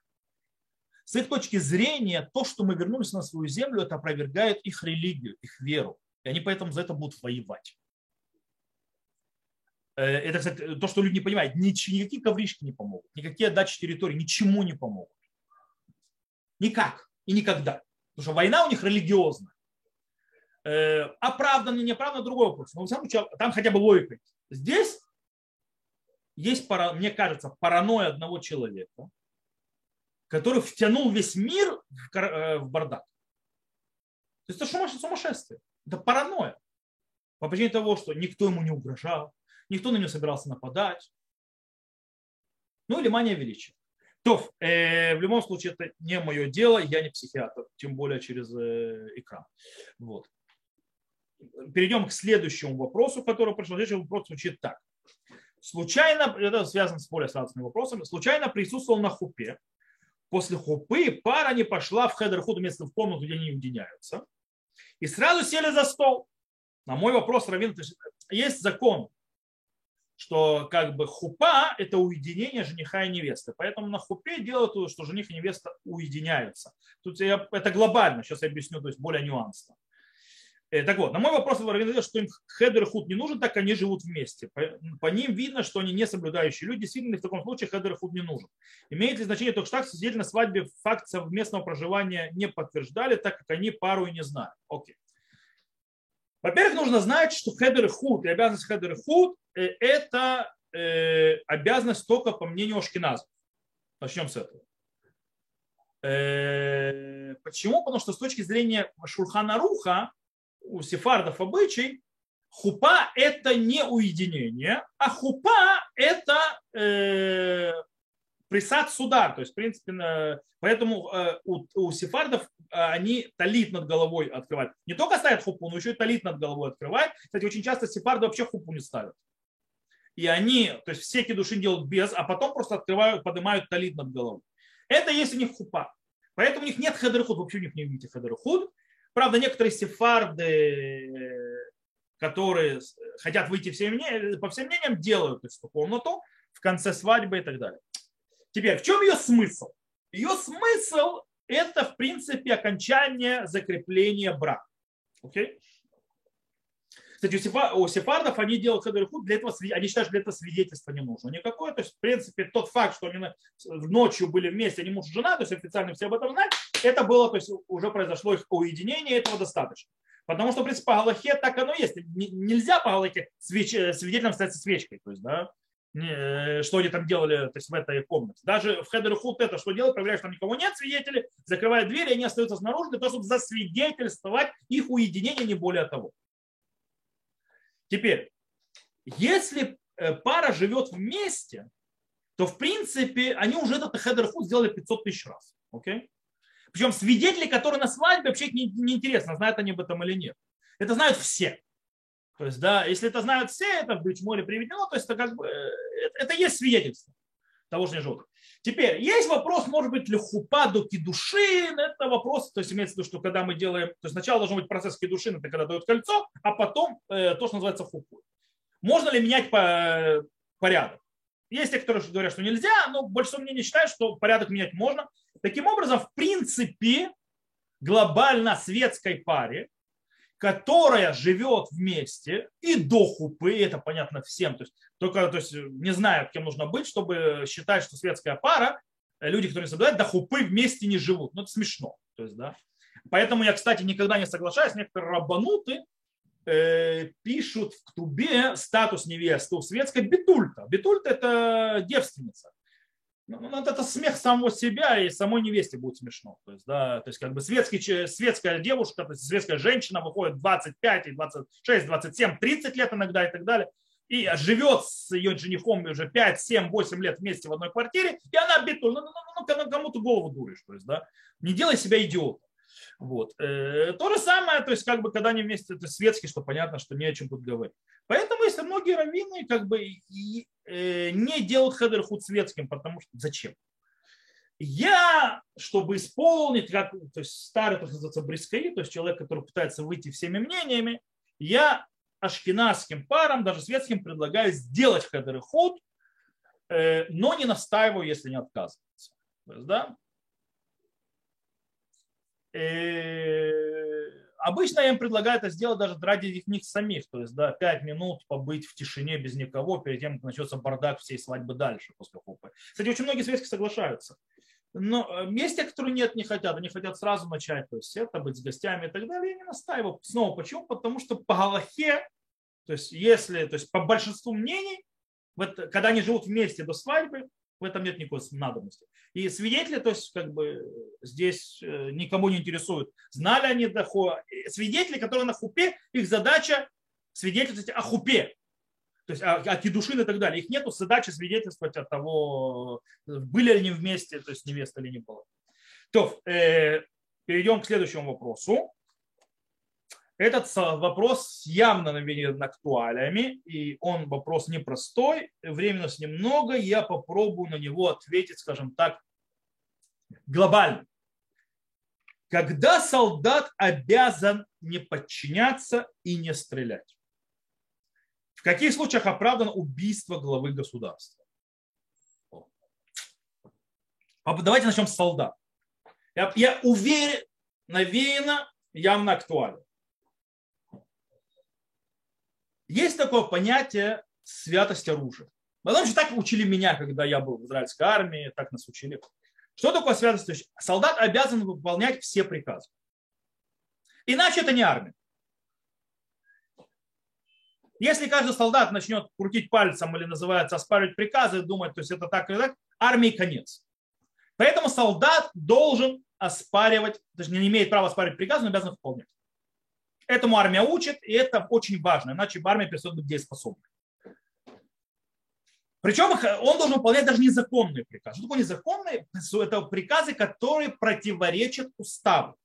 С их точки зрения, то, что мы вернулись на свою землю, это опровергает их религию, их веру. И они поэтому за это будут воевать. Э, это, кстати, то, что люди не понимают. Никакие ковришки не помогут, никакие отдачи территории ничему не помогут. Никак и никогда. Потому что война у них религиозная. Э, оправданно, неоправданно, другой вопрос. Но там хотя бы логика. Здесь есть, мне кажется, паранойя одного человека, который втянул весь мир в бардак. То есть это сумасшествие. Это паранойя. По причине того, что никто ему не угрожал, никто на него собирался нападать. Ну или мания величия. То, э, в любом случае, это не мое дело, я не психиатр, тем более через э, экран. Вот. Перейдем к следующему вопросу, который пришел. Следующий вопрос звучит так. Случайно, это связано с более сложными вопросами, случайно присутствовал на хупе. После хупы пара не пошла в хедер худ вместо в комнату, где они уединяются. И сразу сели за стол. На мой вопрос, Равин, есть закон, что как бы хупа – это уединение жениха и невесты. Поэтому на хупе делают, что жених и невеста уединяются. Тут я, это глобально, сейчас я объясню, то есть более нюансно. Э, так вот, на мой вопрос, что им хедер ихуд не нужен, так они живут вместе. По, ним видно, что они не соблюдающие люди. Действительно, в таком случае хедер ихуд не нужен. Имеет ли значение только что так, свидетели на свадьбе факт совместного проживания не подтверждали, так как они пару и не знают. Окей. Во-первых, нужно знать, что хедер ихуд и обязанность хедер ихуд – это э, обязанность только по мнению ашкеназов. Начнем с этого. Э, почему? Потому что с точки зрения Шурхана Руха, у сефардов обычай, хупа – это не уединение, а хупа – это э, присад суда. То есть, в принципе, поэтому э, у, у сефардов э, они талит над головой открывают. Не только ставят хупу, но еще и талит над головой открывают. Кстати, очень часто сефарды вообще хупу не ставят. И они, то есть все души делают без, а потом просто открывают, поднимают талит над головой. Это есть у них хупа. Поэтому у них нет хедер ихуд, вообще у них не видите хедер ихуд. Правда, некоторые сефарды, которые хотят выйти всем, по всем мнениям, делают эту комнату в конце свадьбы и так далее. Теперь, в чем ее смысл? Ее смысл – это, в принципе, окончание закрепления брака. Окей? Кстати, у сефардов они делают хедерхуд, для этого, они считают, что для этого свидетельства не нужно никакое. То есть, в принципе, тот факт, что они ночью были вместе, они муж и жена, то есть официально все об этом знают, это было, то есть уже произошло их уединение, этого достаточно. Потому что, в принципе, по Галахе так оно есть. Нельзя по Галахе свидетелем стать свечкой. То есть, да, Э, что они там делали то есть в этой комнате. Даже в Хедер Худ это что делают, проверяют, что там никого нет свидетелей, закрывают двери, они остаются снаружи для того, чтобы засвидетельствовать их уединение, не более того. Теперь, если э, пара живет вместе, то в принципе они уже этот Хедер Худ сделали 500 тысяч раз. Okay? Причем свидетели, которые на свадьбе, вообще не, не интересно, знают они об этом или нет. Это знают все. То есть, да, если это знают все, это в Бричморе приведено, то есть это как бы, это, это есть свидетельство того, что не живут. Теперь, есть вопрос, может быть, ли хупа до кидушин, это вопрос, то есть имеется в виду, что когда мы делаем, то есть сначала должен быть процесс кидушин, это когда дают кольцо, а потом э, то, что называется хупу. Можно ли менять по, порядок? Есть те, которые говорят, что нельзя, но большинство мнений считают, что порядок менять можно. Таким образом, в принципе, глобально светской паре которая живет вместе и до хупы, это понятно всем, то есть только то есть, не знаю, кем нужно быть, чтобы считать, что светская пара, э, люди, которые не соблюдают, до хупы вместе не живут. Ну, это смешно. То есть, да. Поэтому я, кстати, никогда не соглашаюсь, некоторые рабануты э, пишут в Ктубе статус невесты у светской бетульта. Бетульта – это девственница. Ну, ну, это смех самого себя и самой невесте будет смешно. То есть, да, то есть как бы светский, светская девушка, то есть светская женщина выходит 25, 26, 27, 30 лет иногда и так далее, и живет с ее женихом уже 5, 7, 8 лет вместе в одной квартире, и она битуль, ну, ну, ну, ну кому ты голову дуришь, то есть, да, не делай себя идиотом. Вот. Э, то же самое, то есть, как бы, когда они вместе, это светские, что понятно, что не о чем тут говорить. Поэтому, если многие раввины, как бы, и, э, не делают хедер ихуд светским, потому что зачем? Я, чтобы исполнить, как, то есть старый, то, что называется, брискаи, то есть человек, который пытается выйти всеми мнениями, я ашкеназским парам, даже светским, предлагаю сделать хедер ихуд, э, но не настаиваю, если не отказываются. То есть, да, обычно я им предлагаю это сделать даже ради них самих. То есть, да, 5 минут побыть в тишине без никого перед тем, как начнется бардак всей свадьбы дальше после хупы. Кстати, очень многие светские соглашаются. Но э, есть те, которые нет, не хотят. Они хотят сразу начать, то есть это быть с гостями и так далее. Я не настаиваю. Снова почему? Потому что по Галахе, то есть если, то есть по большинству мнений, когда они живут вместе до свадьбы, в этом нет никакой надобности. И свидетели, то есть как бы здесь э, никому не интересует, знали они дохо. Свидетели, которые на хупе, их задача свидетельствовать о хупе, то есть о, о кедушин и так далее. Их нету задачи свидетельствовать от того, были ли они вместе, то есть невеста или не была. То, э, перейдем к следующему вопросу. Этот вопрос явно навеян актуалиями, и он вопрос непростой, времени у нас немного, я попробую на него ответить, скажем так, глобально. Когда солдат обязан не подчиняться и не стрелять? В каких случаях оправдано убийство главы государства? Давайте начнем с солдат. Я, я уверен, навеяно, явно актуально. Есть такое понятие святость оружия. Потому что так учили меня, когда я был в израильской армии, так нас учили. Что такое святость? То есть солдат обязан выполнять все приказы. Иначе это не армия. Если каждый солдат начнет крутить пальцем или называется оспаривать приказы, думать, то есть это так или так, армии конец. Поэтому солдат должен оспаривать, есть не имеет права оспаривать приказы, но обязан выполнять. Этому армия учит, и это очень важно, иначе армия перестает быть дееспособной. Причем он должен выполнять даже незаконные приказы. Что такое незаконные? Это приказы, которые противоречат уставу.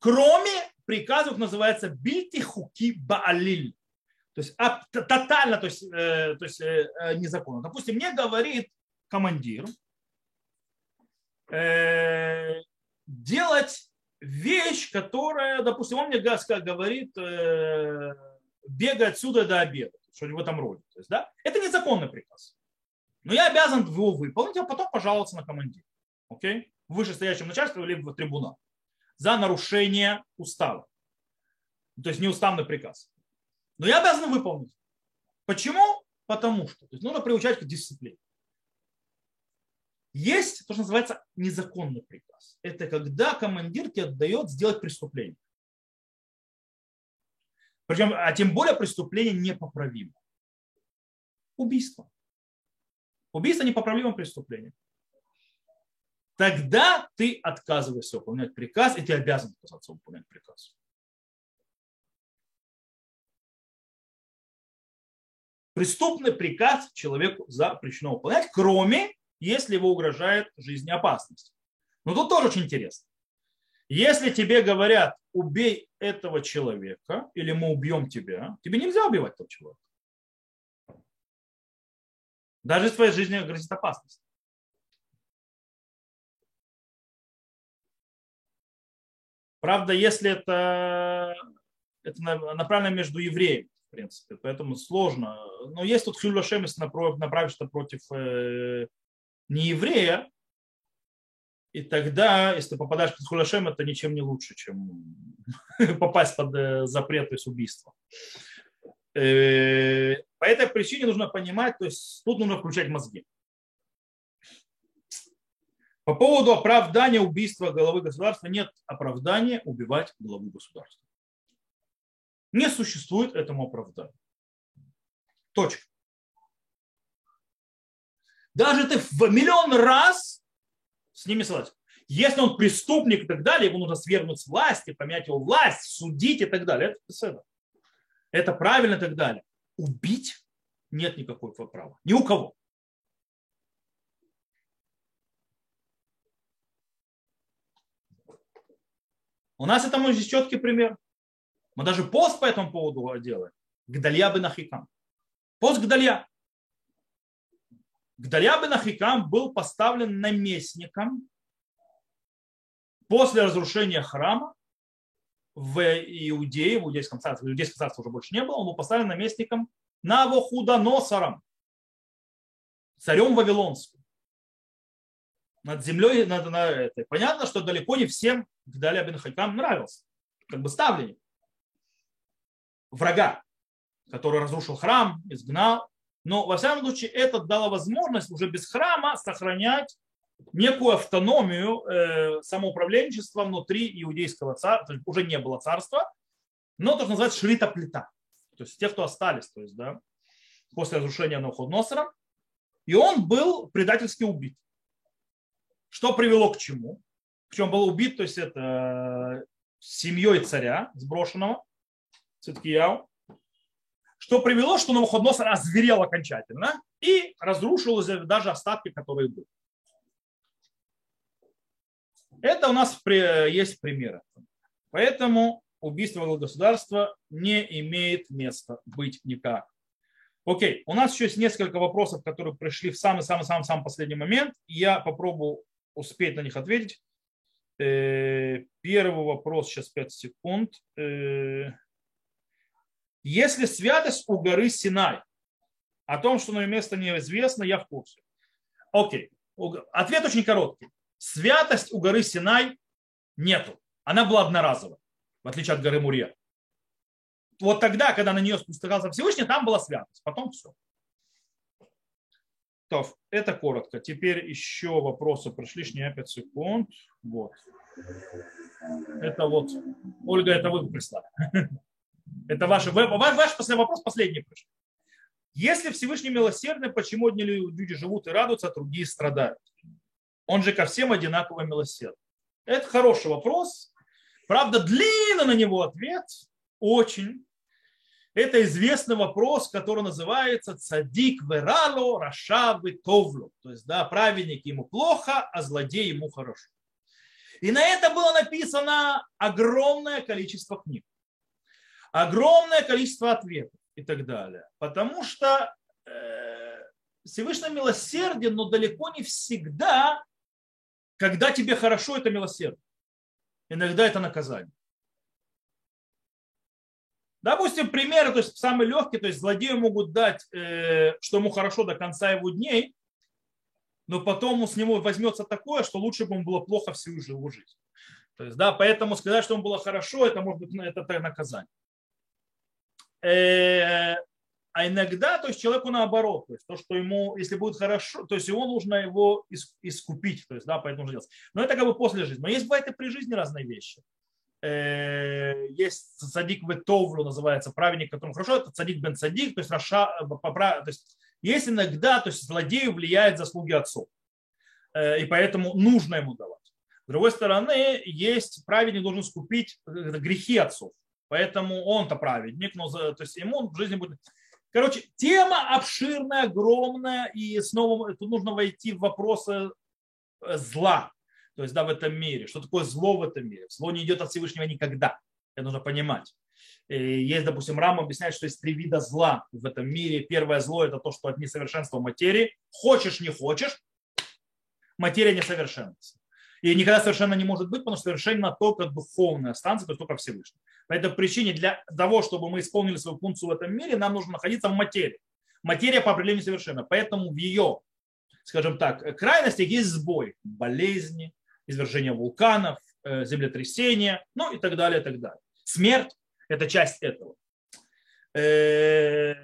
Кроме приказов, называется бильти хуки баалиль. То есть а, тотально, то есть, э, то есть э, э, незаконно. Допустим, мне говорит командир э, делать вещь, которая, допустим, он мне говорит, э, бегай отсюда до обеда, что-нибудь в этом роде. То есть, да? Это незаконный приказ. Но я обязан его выполнить, а потом пожаловаться на командира. Окей? Вышестоящему начальству либо в трибунал. За нарушение устава. То есть неуставный приказ. Но я обязан выполнить. Почему? Потому что. То есть нужно приучать к дисциплине. Есть то, что называется незаконный приказ. Это когда командир тебе отдает сделать преступление. Причем, а тем более преступление непоправимо. Убийство. Убийство непоправимое преступление. Тогда ты отказываешься выполнять приказ, и ты обязан отказаться выполнять приказ. Преступный приказ человеку запрещено выполнять, кроме если его угрожает жизни опасность. Но тут тоже очень интересно. Если тебе говорят, убей этого человека, или мы убьем тебя, тебе нельзя убивать этого человека. Даже если твоей жизни грозит опасность. Правда, если это, это направлено между евреями, в принципе, поэтому сложно. Но есть тут хюллашем, если направить что против э, не еврея, И тогда, если ты попадаешь под хулашем, это ничем не лучше, чем попасть под э, запрет, то есть убийство. Э, по этой причине нужно понимать, то есть тут нужно включать мозги. По поводу оправдания убийства главы государства нет оправдания убивать главу государства. Не существует этому оправдания. Точка. Даже ты в миллион раз с ними согласен. Если он преступник и так далее, его нужно свергнуть с власти, поменять его власть, судить и так далее. Это беседа. Это правильно и так далее. Убить нет никакого права. Ни у кого. У нас это мы здесь четкий пример. Мы даже пост по этому поводу делаем. Гдалья бен Ахикам. Пост Гдалья. Гдалья бен Ахикам был поставлен наместником после разрушения храма в Иудее, в иудейском царстве, в иудейском царстве уже больше не было, он был поставлен наместником Навохудоносором, царем Вавилонским. Над землей, над, на этой. Понятно, что далеко не всем Гдаля бен нравился. Как бы ставленник врага, который разрушил храм, изгнал. Но, во всяком случае, это дало возможность уже без храма сохранять некую автономию э, самоуправленчества внутри иудейского царства, уже не было царства, но то, что называется шрита плита. То есть те, кто остались, то есть, да, после разрушения Навуходоносора. И он был предательски убит. Что привело к чему? Чему был убит, то есть это семьей царя сброшенного, Циткияу, что привело, что Навуходоносор озверел окончательно и разрушил даже остатки, которые были. Это у нас есть примеры. Поэтому убийство государства не имеет места быть никак. Окей, у нас еще есть несколько вопросов, которые пришли в самый-самый-самый последний момент. Я попробую успеть на них ответить. Э, первый вопрос, сейчас 5 секунд. Если святость у горы Синай, о том, что на ее место неизвестно, я в курсе. Окей, ответ очень короткий. Святость у горы Синай нету. Она была одноразовая, в отличие от горы Мурья. Вот тогда, когда на нее спускался Всевышний, там была святость. Потом все. То, это коротко. Теперь еще вопросы пришли. Не 5 секунд. Вот. Это вот. Ольга, это вы прислали. Это ваш, ваш, ваш последний вопрос, последний пришел. Если Всевышний милосердный, почему одни люди живут и радуются, а другие страдают? Он же ко всем одинаково милосердный. Это хороший вопрос. Правда, длинно на него ответ. Очень. Это известный вопрос, который называется цадик верало рашавы товлу. То есть, да, праведник ему плохо, а злодей ему хорошо. И на это было написано огромное количество книг. Огромное количество ответов и так далее. Потому что э, Всевышний милосерден, но далеко не всегда когда тебе хорошо, это милосердие. Иногда это наказание. Допустим, примеры, то есть самый легкий, то есть злодею могут дать, э, что ему хорошо до конца его дней, но потом с него возьмется такое, что лучше бы ему было плохо всю его жизнь. То есть, да, поэтому сказать, что ему было хорошо, это может быть ну, это, наказание. Э, а иногда, то есть человеку наоборот, то есть то, что ему, если будет хорошо, то есть его нужно его искупить, то есть, да, поэтому нужно делать. Но это как бы после жизни. Но есть бывает и при жизни разные вещи. Э, есть садик в Товлю, называется, праведник, которому хорошо, это садик бен садик, то есть, раша, то есть есть иногда, то есть злодею влияет заслуги отцов. Э, и поэтому нужно ему давать. С другой стороны, есть праведник должен скупить грехи отцов. Поэтому он-то праведник, но то есть ему в жизни будет Короче, тема обширная, огромная, и снова тут нужно войти в вопросы э, зла, то есть да, в этом мире. Что такое зло в этом мире? Зло не идет от Всевышнего никогда. Это нужно понимать. И есть, допустим, Рама объясняет, что есть три вида зла в этом мире. Первое зло – это то, что от несовершенства материи. Хочешь, не хочешь, материя несовершенства. И никогда совершенно не может быть, потому что совершенно только духовная станция, то есть только Всевышний. По этой причине для того, чтобы мы исполнили свою функцию в этом мире, нам нужно находиться в материи. Материя по определению совершенно. Поэтому в ее, скажем так, крайностях есть сбой, болезни, извержение вулканов, э, землетрясения, ну и так далее, и так далее. Смерть – это часть этого. Э,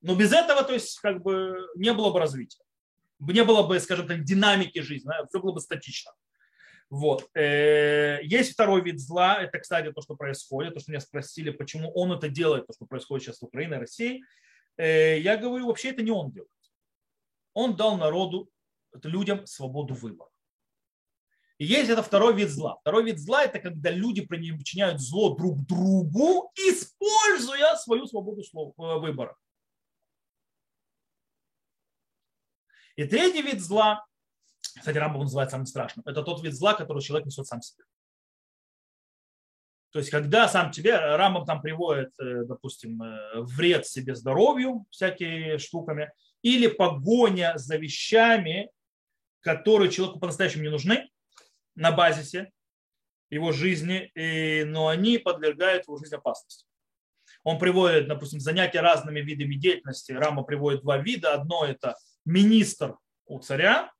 но без этого, то есть, как бы не было бы развития. Не было бы, скажем так, динамики жизни, все было бы статично. Вот. Э, есть второй вид зла, это, кстати, то, что происходит, то, что меня спросили, почему он это делает, то, что происходит сейчас в Украине, России. Э, я говорю, вообще это не он делает. Он дал народу, людям свободу выбора. И есть это второй вид зла. Второй вид зла – это когда люди причиняют зло друг другу, используя свою свободу э, выбора. И третий вид зла, кстати, Рамбов называет самым страшным, это тот вид зла, который человек несет сам себе. То есть, когда сам тебе, Рамбов там приводит, э, допустим, э, вред себе здоровью всякими штуками, или погоня за вещами, которые человеку по-настоящему не нужны, на базисе его жизни, и, но они подвергают его жизнь опасности. Он приводит, допустим, занятия разными видами деятельности. Рама приводит два вида. Одно это министр у царя,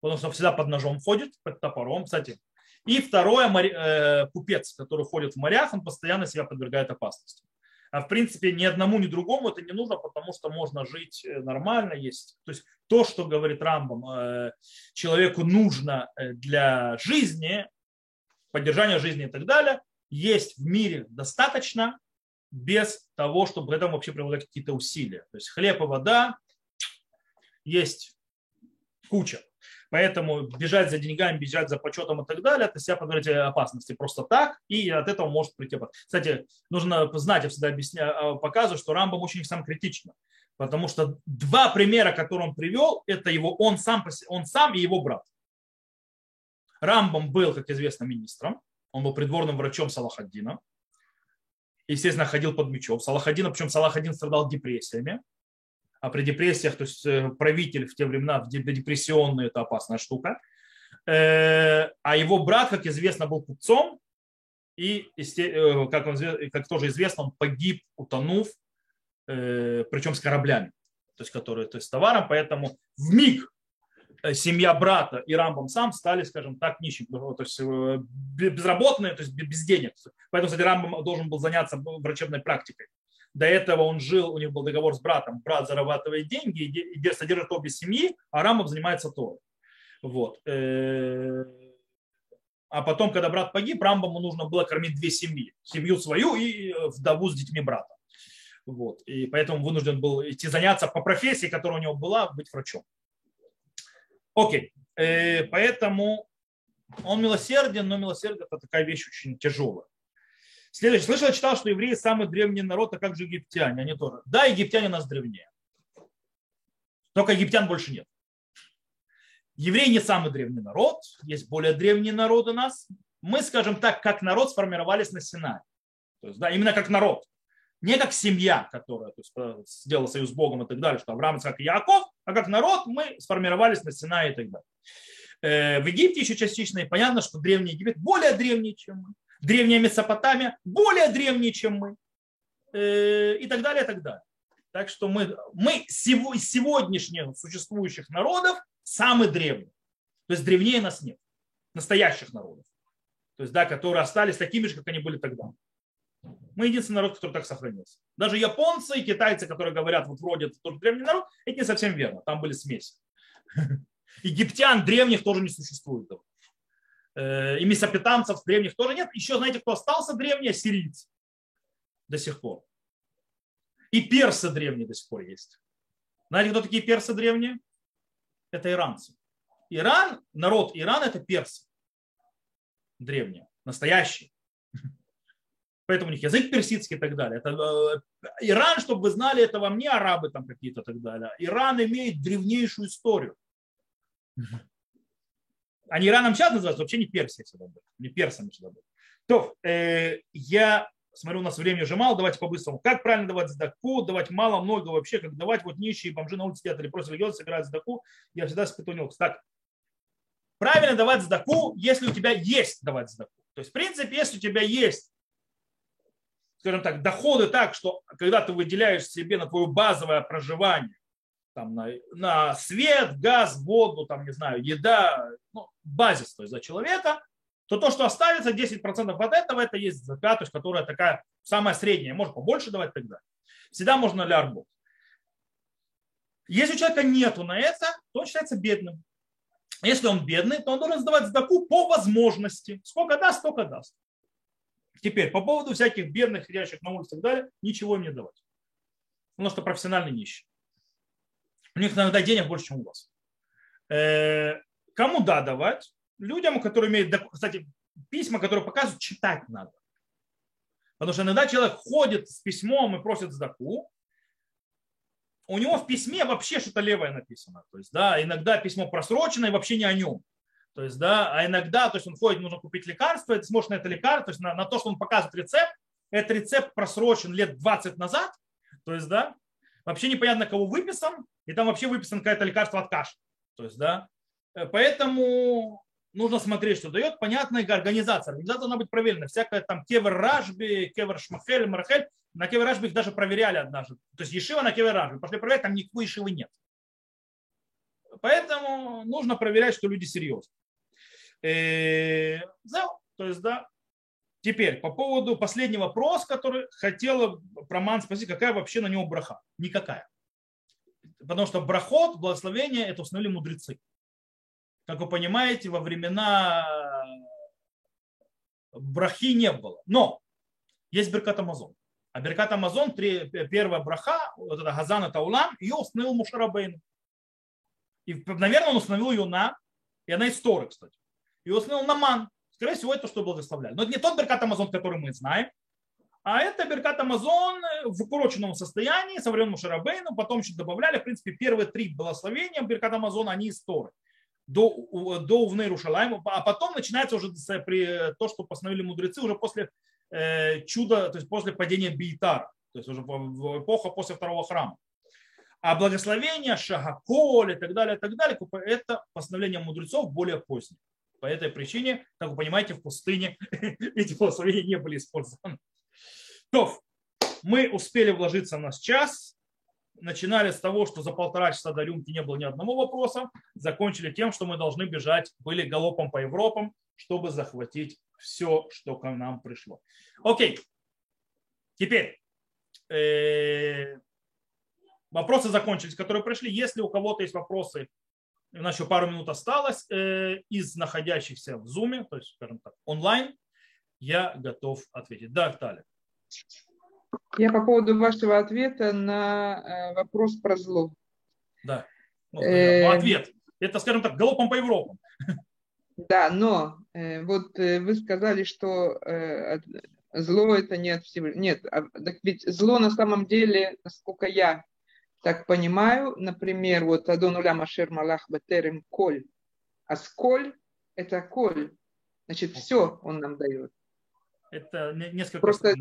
потому что всегда под ножом ходит, под топором, кстати. И второе, э, купец, который ходит в морях, он постоянно себя подвергает опасности. А в принципе ни одному, ни другому это не нужно, потому что можно жить э, нормально. Есть. То есть то, что говорит Рамбам, э, человеку нужно для жизни, поддержания жизни и так далее, есть в мире достаточно без того, чтобы к этому вообще прилагать какие-то усилия. То есть хлеб и вода есть куча. Поэтому бежать за деньгами, бежать за почетом и так далее, это себя подвергать опасности просто так, и от этого может прийти. Кстати, нужно знать, я всегда объясняю, а, показываю, что Рамбам очень сам критично. Потому что два примера, которые он привел, это его, он, сам, он сам и его брат. Рамбам был, как известно, министром. Он был придворным врачом Салахаддина. Естественно, ходил под мечом. Салахаддина, причем Салахаддин страдал депрессиями а при депрессиях, то есть э, правитель в те времена, в депрессионные, это опасная штука. Э, а его брат, как известно, был купцом, и, э, как, он, как тоже известно, он погиб, утонув, причем с кораблями, то есть, которые, то есть с товаром, поэтому в миг семья брата и Рамбом сам стали, скажем так, нищими, то есть безработные, то есть без денег. Поэтому, кстати, Рамбом должен был заняться врачебной практикой. До этого он жил, у них был договор с братом, брат зарабатывает деньги и содержит обе семьи, а Рамов занимается Торой. Вот. Э, а потом, когда брат погиб, Рамбаму нужно было кормить две семьи. Семью свою и э, вдову с детьми брата. Вот. И поэтому вынужден был идти заняться по профессии, которая у него была, быть врачом. Окей. Э, поэтому он милосерден, но милосердие это такая вещь очень тяжелая. Следующий. Слышал, читал, что евреи самый древний народ, а как же египтяне? Они тоже. Да, египтяне нас древнее. Только египтян больше нет. Евреи не самый древний народ, есть более древние народы нас. Мы, скажем так, как народ сформировались на Синае. То есть, да, именно как народ. Не как семья, которая то есть, сделала союз с Богом и так далее, что Авраам, как и Яков, а как народ мы сформировались на Синае и так далее. Э, в Египте еще частично, и понятно, что древний Египет более древний, чем мы древняя Месопотамия более древние, чем мы, э, и так далее, и так далее. Так что мы, мы из сегодняшних существующих народов самые древние. То есть древнее нас нет, настоящих народов. То есть, да, которые остались такими же, как они были тогда. Мы единственный народ, который так сохранился. Даже японцы и китайцы, которые говорят, вот вроде это тоже древний народ, это не совсем верно. Там были смеси. Египтян древних тоже не существует. Э, и месопотамцев древних тоже нет. Еще знаете, кто остался древний? Сирийцы до сих пор. И персы древние до сих пор есть. Знаете, кто такие персы древние? Это иранцы. Иран, народ Иран это персы. Древние, настоящие. Поэтому у них язык персидский и так далее. Это, э, Иран, чтобы вы знали, это вам не арабы там какие-то и так далее. Иран имеет древнейшую историю они Ираном сейчас называются, вообще не Персия всегда были, не персами всегда были. То, э, я смотрю, у нас время уже мало, давайте по-быстрому. Как правильно давать сдаку, давать мало, много вообще, как давать, вот нищие бомжи на улице сидят или просто религиозно собирают сдаку, я всегда испытывал Так, правильно давать сдаку, если у тебя есть давать сдаку. То есть, в принципе, если у тебя есть, скажем так, доходы так, что когда ты выделяешь себе на твое базовое проживание там, на, на свет, газ, воду, там, не знаю, еда, ну, базис, то есть за человека, то то, что останется, 10% от этого, это есть закат, то есть которая такая самая средняя, может побольше давать тогда. Всегда можно ля арбот. Если у человека нету на это, то он считается бедным. Если он бедный, то он должен сдавать сдаку по возможности. Сколько даст, столько даст. Теперь, по поводу всяких бедных, ходящих на улице и так далее, ничего им не давать. Потому что профессионально нищий. У них иногда денег больше, чем у вас. Э, кому да давать? Людям, которые имеют, кстати, письма, которые показывают, читать надо. Потому что иногда человек ходит с письмом и просит сдаку, у него в письме вообще что-то левое написано. То есть, да, иногда письмо просрочено и вообще не о нем. То есть, да, а иногда, то есть он ходит, нужно купить лекарство, ты смотришь на это лекарство, то есть на, на то, что он показывает рецепт, этот рецепт просрочен лет 20 назад, то есть, да, вообще непонятно, кого выписан, и там вообще выписано какое-то лекарство от кашля. То есть, да, э, поэтому нужно смотреть, что дает понятная организация. Организация должна быть проверена. Всякая там кевер ражби, кевер шмахель, марахель. На кевер ражби их даже проверяли однажды. То есть ешива на кевер ражби. Пошли проверять, там никакой ешивы нет. Поэтому нужно проверять, что люди серьезны. Э, то есть, да. Теперь, по поводу последний вопрос, который хотела Роман спросить, какая вообще на него браха? Никакая. Потому что брахот, благословение, это установили мудрецы. Как вы понимаете, во времена брахи не было. Но есть Беркат Амазон. А Беркат Амазон, первая браха, вот это Газан это Улам, ее установил Мушарабейн. И, наверное, он установил ее на, и она из Торы, кстати. И установил на Ман. Скорее всего, это что благословляли. Но это не тот Беркат Амазон, который мы знаем, а это Беркат Амазон в укороченном состоянии со времен Мушарабейна. Потом еще добавляли, в принципе, первые три благословения Беркат Амазона, они из Торы до, до Увны Рушалайма, а потом начинается уже при, то, что постановили мудрецы уже после э, чуда, то есть после падения Бейтара, то есть уже в эпоху после второго храма. А благословение, Шагаколь и так далее, и так далее, это постановление мудрецов более позднее. По этой причине, как вы понимаете, в пустыне эти благословения не были использованы. То, мы успели вложиться на час, начинали с того, что за полтора часа до рюмки не было ни одного вопроса, закончили тем, что мы должны бежать, были галопом по Европам, чтобы захватить все, что к нам пришло. Окей, теперь э, вопросы закончились, которые пришли. Если у кого-то есть вопросы, у нас еще пару минут осталось э, из находящихся в Zoom, то есть, скажем так, онлайн, я готов ответить. Да, Таля. Я по поводу вашего ответа на э, вопрос про зло. Да. Ну, ответ. Это, скажем так, галопом по Европам. Да, но вот вы сказали, что зло это не от всего. Нет, а, так ведь зло на самом деле, насколько я так понимаю, например, вот Адон Улям Ашер Малах Бетерем Коль. А сколь это коль. Значит, все он нам дает. Это несколько... Просто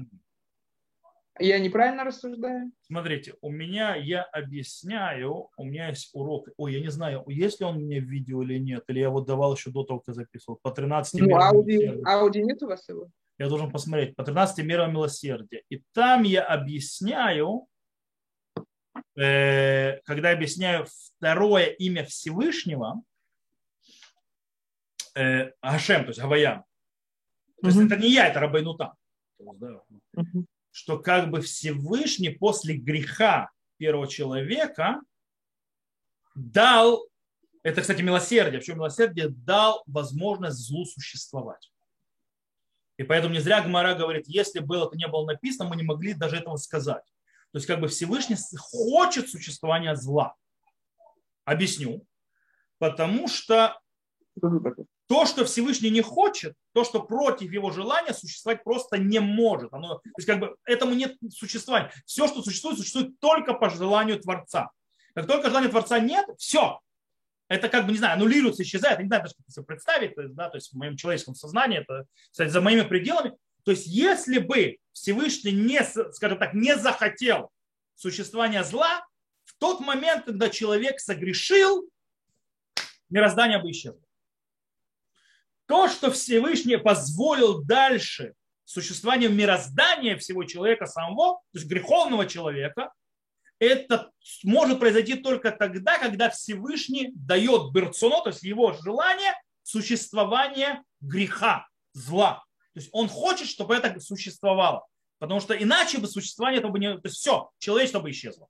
я неправильно рассуждаю? Смотрите, у меня, я объясняю, у меня есть урок. Ой, я не знаю, есть ли он мне в видео или нет, или я вот давал еще до того, как записывал, по 13 ну, ауди, ауди нет у вас его? Я должен посмотреть, по 13 мерам милосердия. И там я объясняю, когда объясняю второе имя Всевышнего, э, Гашем, то есть Гаваян. То есть это не я, это. Uh-huh что как бы Всевышний после греха первого человека дал, это, кстати, милосердие, в чем милосердие, дал возможность злу существовать. И поэтому не зря Гмара говорит, если бы это не было написано, мы не могли даже этого сказать. То есть как бы Всевышний хочет существования зла. Объясню. Потому что то, что Всевышний не хочет, то, что против его желания существовать просто не может. Оно, то есть как бы этому нет существования. Все, что существует, существует только по желанию Творца. Как только желания Творца нет, все. Это как бы, не знаю, аннулируется, исчезает. Я не знаю, даже как это себе представить. То есть, да, то есть в моем человеческом сознании, это, кстати, за моими пределами. То есть если бы Всевышний не, скажем так, не захотел существования зла, в тот момент, когда человек согрешил, мироздание бы исчезло. То, что Всевышний позволил дальше существованию мироздания всего человека самого, то есть греховного человека, это может произойти только тогда, когда Всевышний дает Берцуно, то есть его желание существования греха, зла. То есть он хочет, чтобы это существовало. Потому что иначе бы существование этого бы не... То есть все, человечество бы исчезло.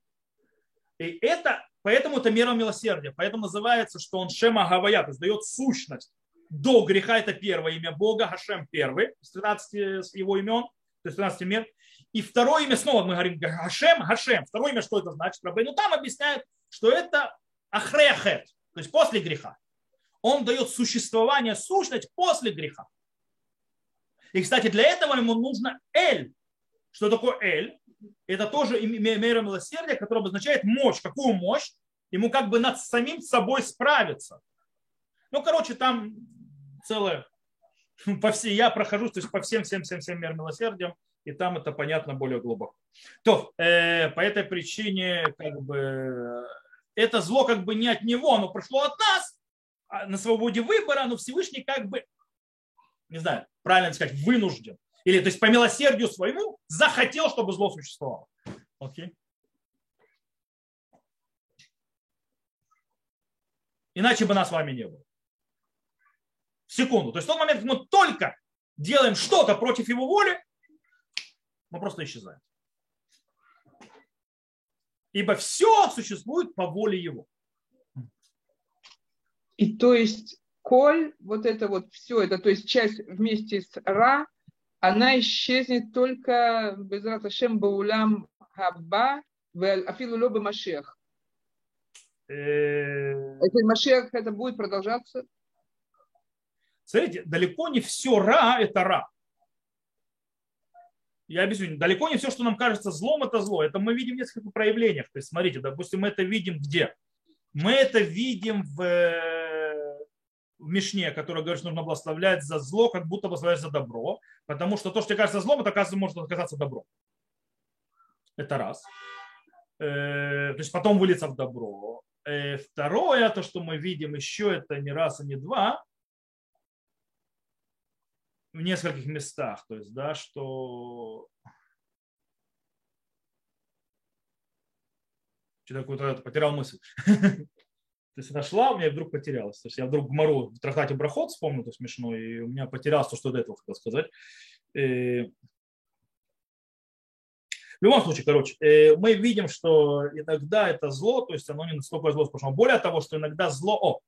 И это, поэтому это мера милосердия. Поэтому называется, что он Шема Гавая, то есть дает сущность. До греха это первое имя Бога, Хашем первый, из 13 его имен, то есть 13 мер. И второе имя, снова мы говорим Хашем, Хашем. Второе имя, что это значит? Ну там объясняют, что это Ахреахет, то есть после греха. Он дает существование, сущность после греха. И, кстати, для этого ему нужно Эль. Что такое Эль? Это тоже мера милосердия, которое обозначает мощь. Какую мощь? Ему как бы над самим собой справиться. Ну, короче, там целое, по всей, я прохожусь то есть по всем, всем, всем, всем мерам милосердиям, и там это понятно более глубоко. То, э, по этой причине, как бы, это зло как бы не от него, оно пришло от нас, а на свободе выбора, но Всевышний как бы, не знаю, правильно сказать, вынужден. Или, то есть, по милосердию своему захотел, чтобы зло существовало. Окей? Иначе бы нас с вами не было секунду. То есть в тот момент, мы только делаем что-то против его воли, мы просто исчезаем. Ибо все существует по воле его. И то есть коль, вот это вот все, это то есть часть вместе с ра, она исчезнет только без Раташем Баулям Хаба, Афилу Лоба Машех. Э, это Машех, это будет продолжаться? Смотрите, далеко не все ра – это ра. Я объясню, далеко не все, что нам кажется злом, это зло. Это мы видим в нескольких проявлениях. То есть, смотрите, допустим, мы это видим где? Мы это видим в, в Мишне, которая говорит, что нужно благословлять за зло, как будто благословлять за добро. Потому что то, что тебе кажется злом, это, оказывается, может оказаться добром. Это раз. Э, то есть потом вылиться в добро. Э, второе, то, что мы видим еще, это не раз и не два – в нескольких местах, то есть, да, что что такое потерял мысль. То есть нашла, у меня вдруг потерялась. То есть я вдруг Гмару в трактате Брахот вспомнил, то смешно, и у меня потерялось то, что до этого хотел сказать. И... Э, в любом случае, короче, э, мы видим, что иногда это зло, то есть оно не настолько зло, что более того, что иногда зло, о,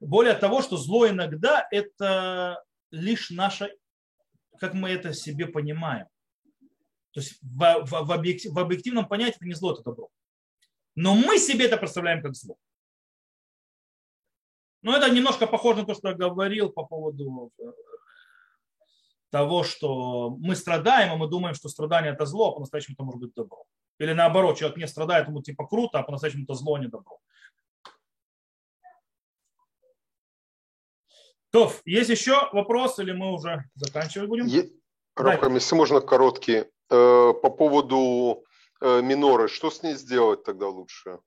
более того, что зло иногда это лишь наша как мы это себе понимаем. То есть в, в, в, объектив, в объективном понятии это не зло, это добро. Но мы себе это представляем как зло. Но это немножко похоже на то, что я говорил по поводу э, того, что мы страдаем, и мы думаем, что страдание это зло, а по-настоящему это может быть добро. Или наоборот, человек не страдает, ему типа круто, а по-настоящему это зло, а не добро. То, есть еще вопрос или мы уже заканчивать будем? Е... Рафхам, если можно короткий. Э, по поводу э, миноры, что с ней сделать тогда лучше?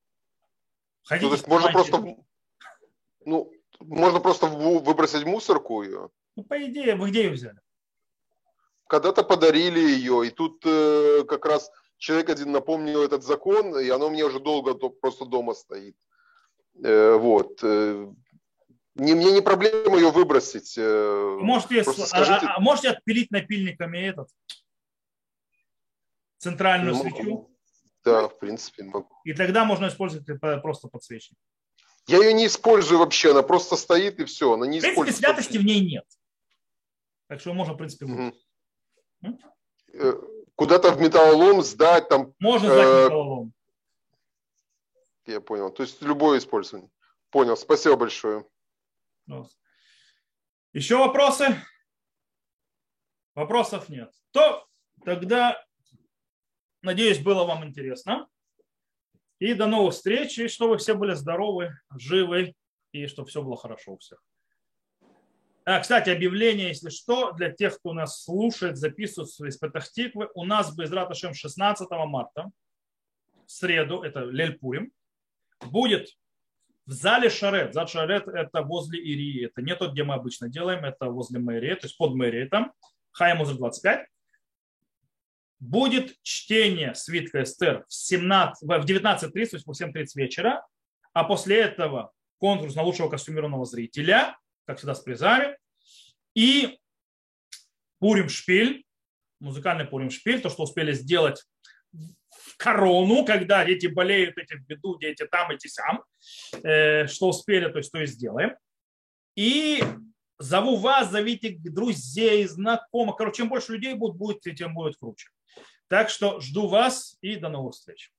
Хотите, ну, то есть можно просто, ну, можно просто выбросить в мусорку ее? Ну, по идее, вы где ее взяли? Когда-то подарили ее, и тут э, как раз человек один напомнил этот закон, и оно мне уже долго просто дома стоит. вот не, мне не проблема ее выбросить. Э, можете, а, скажите... а, а можете отпилить напильниками этот центральную могу. свечу? Да, в принципе, могу. И тогда можно использовать просто подсвечник. Я ее не использую вообще, она просто стоит и все. Она не в принципе, святости в ней нет. Так что можно, в принципе, угу. Куда-то в металлолом сдать там. Можно сдать э, металлолом. Я понял. То есть любое использование. Понял. Спасибо большое. Еще вопросы? Вопросов нет. То тогда, надеюсь, было вам интересно. И до новых встреч, и чтобы все были здоровы, живы, и чтобы все было хорошо у всех. А, кстати, объявление, если что, для тех, кто нас слушает, записывает из Петахтиквы, у нас без Раташем 16 марта, в среду, это Лельпурим, будет в зале Шарет. Зал Шарет это возле Ирии. Это не то, где мы обычно делаем, это возле мэрии, то есть под мэрией там. Хаймузер 25. Будет чтение свитка Эстер в, 17, в 19.30, то есть в 7.30 вечера, а после этого конкурс на лучшего костюмированного зрителя, как всегда с призами, и Пурим Шпиль, музыкальный Пурим Шпиль, то, что успели сделать корону, когда дети болеют, эти в беду, дети там, эти сам, э, что успели, то есть то и сделаем. И зову вас, зовите друзей, знакомых. Короче, чем больше людей будет, будет тем будет круче. Так что жду вас и до новых встреч.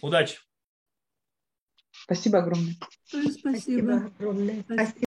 Удачи. Спасибо огромное. Спасибо огромное. Спасибо.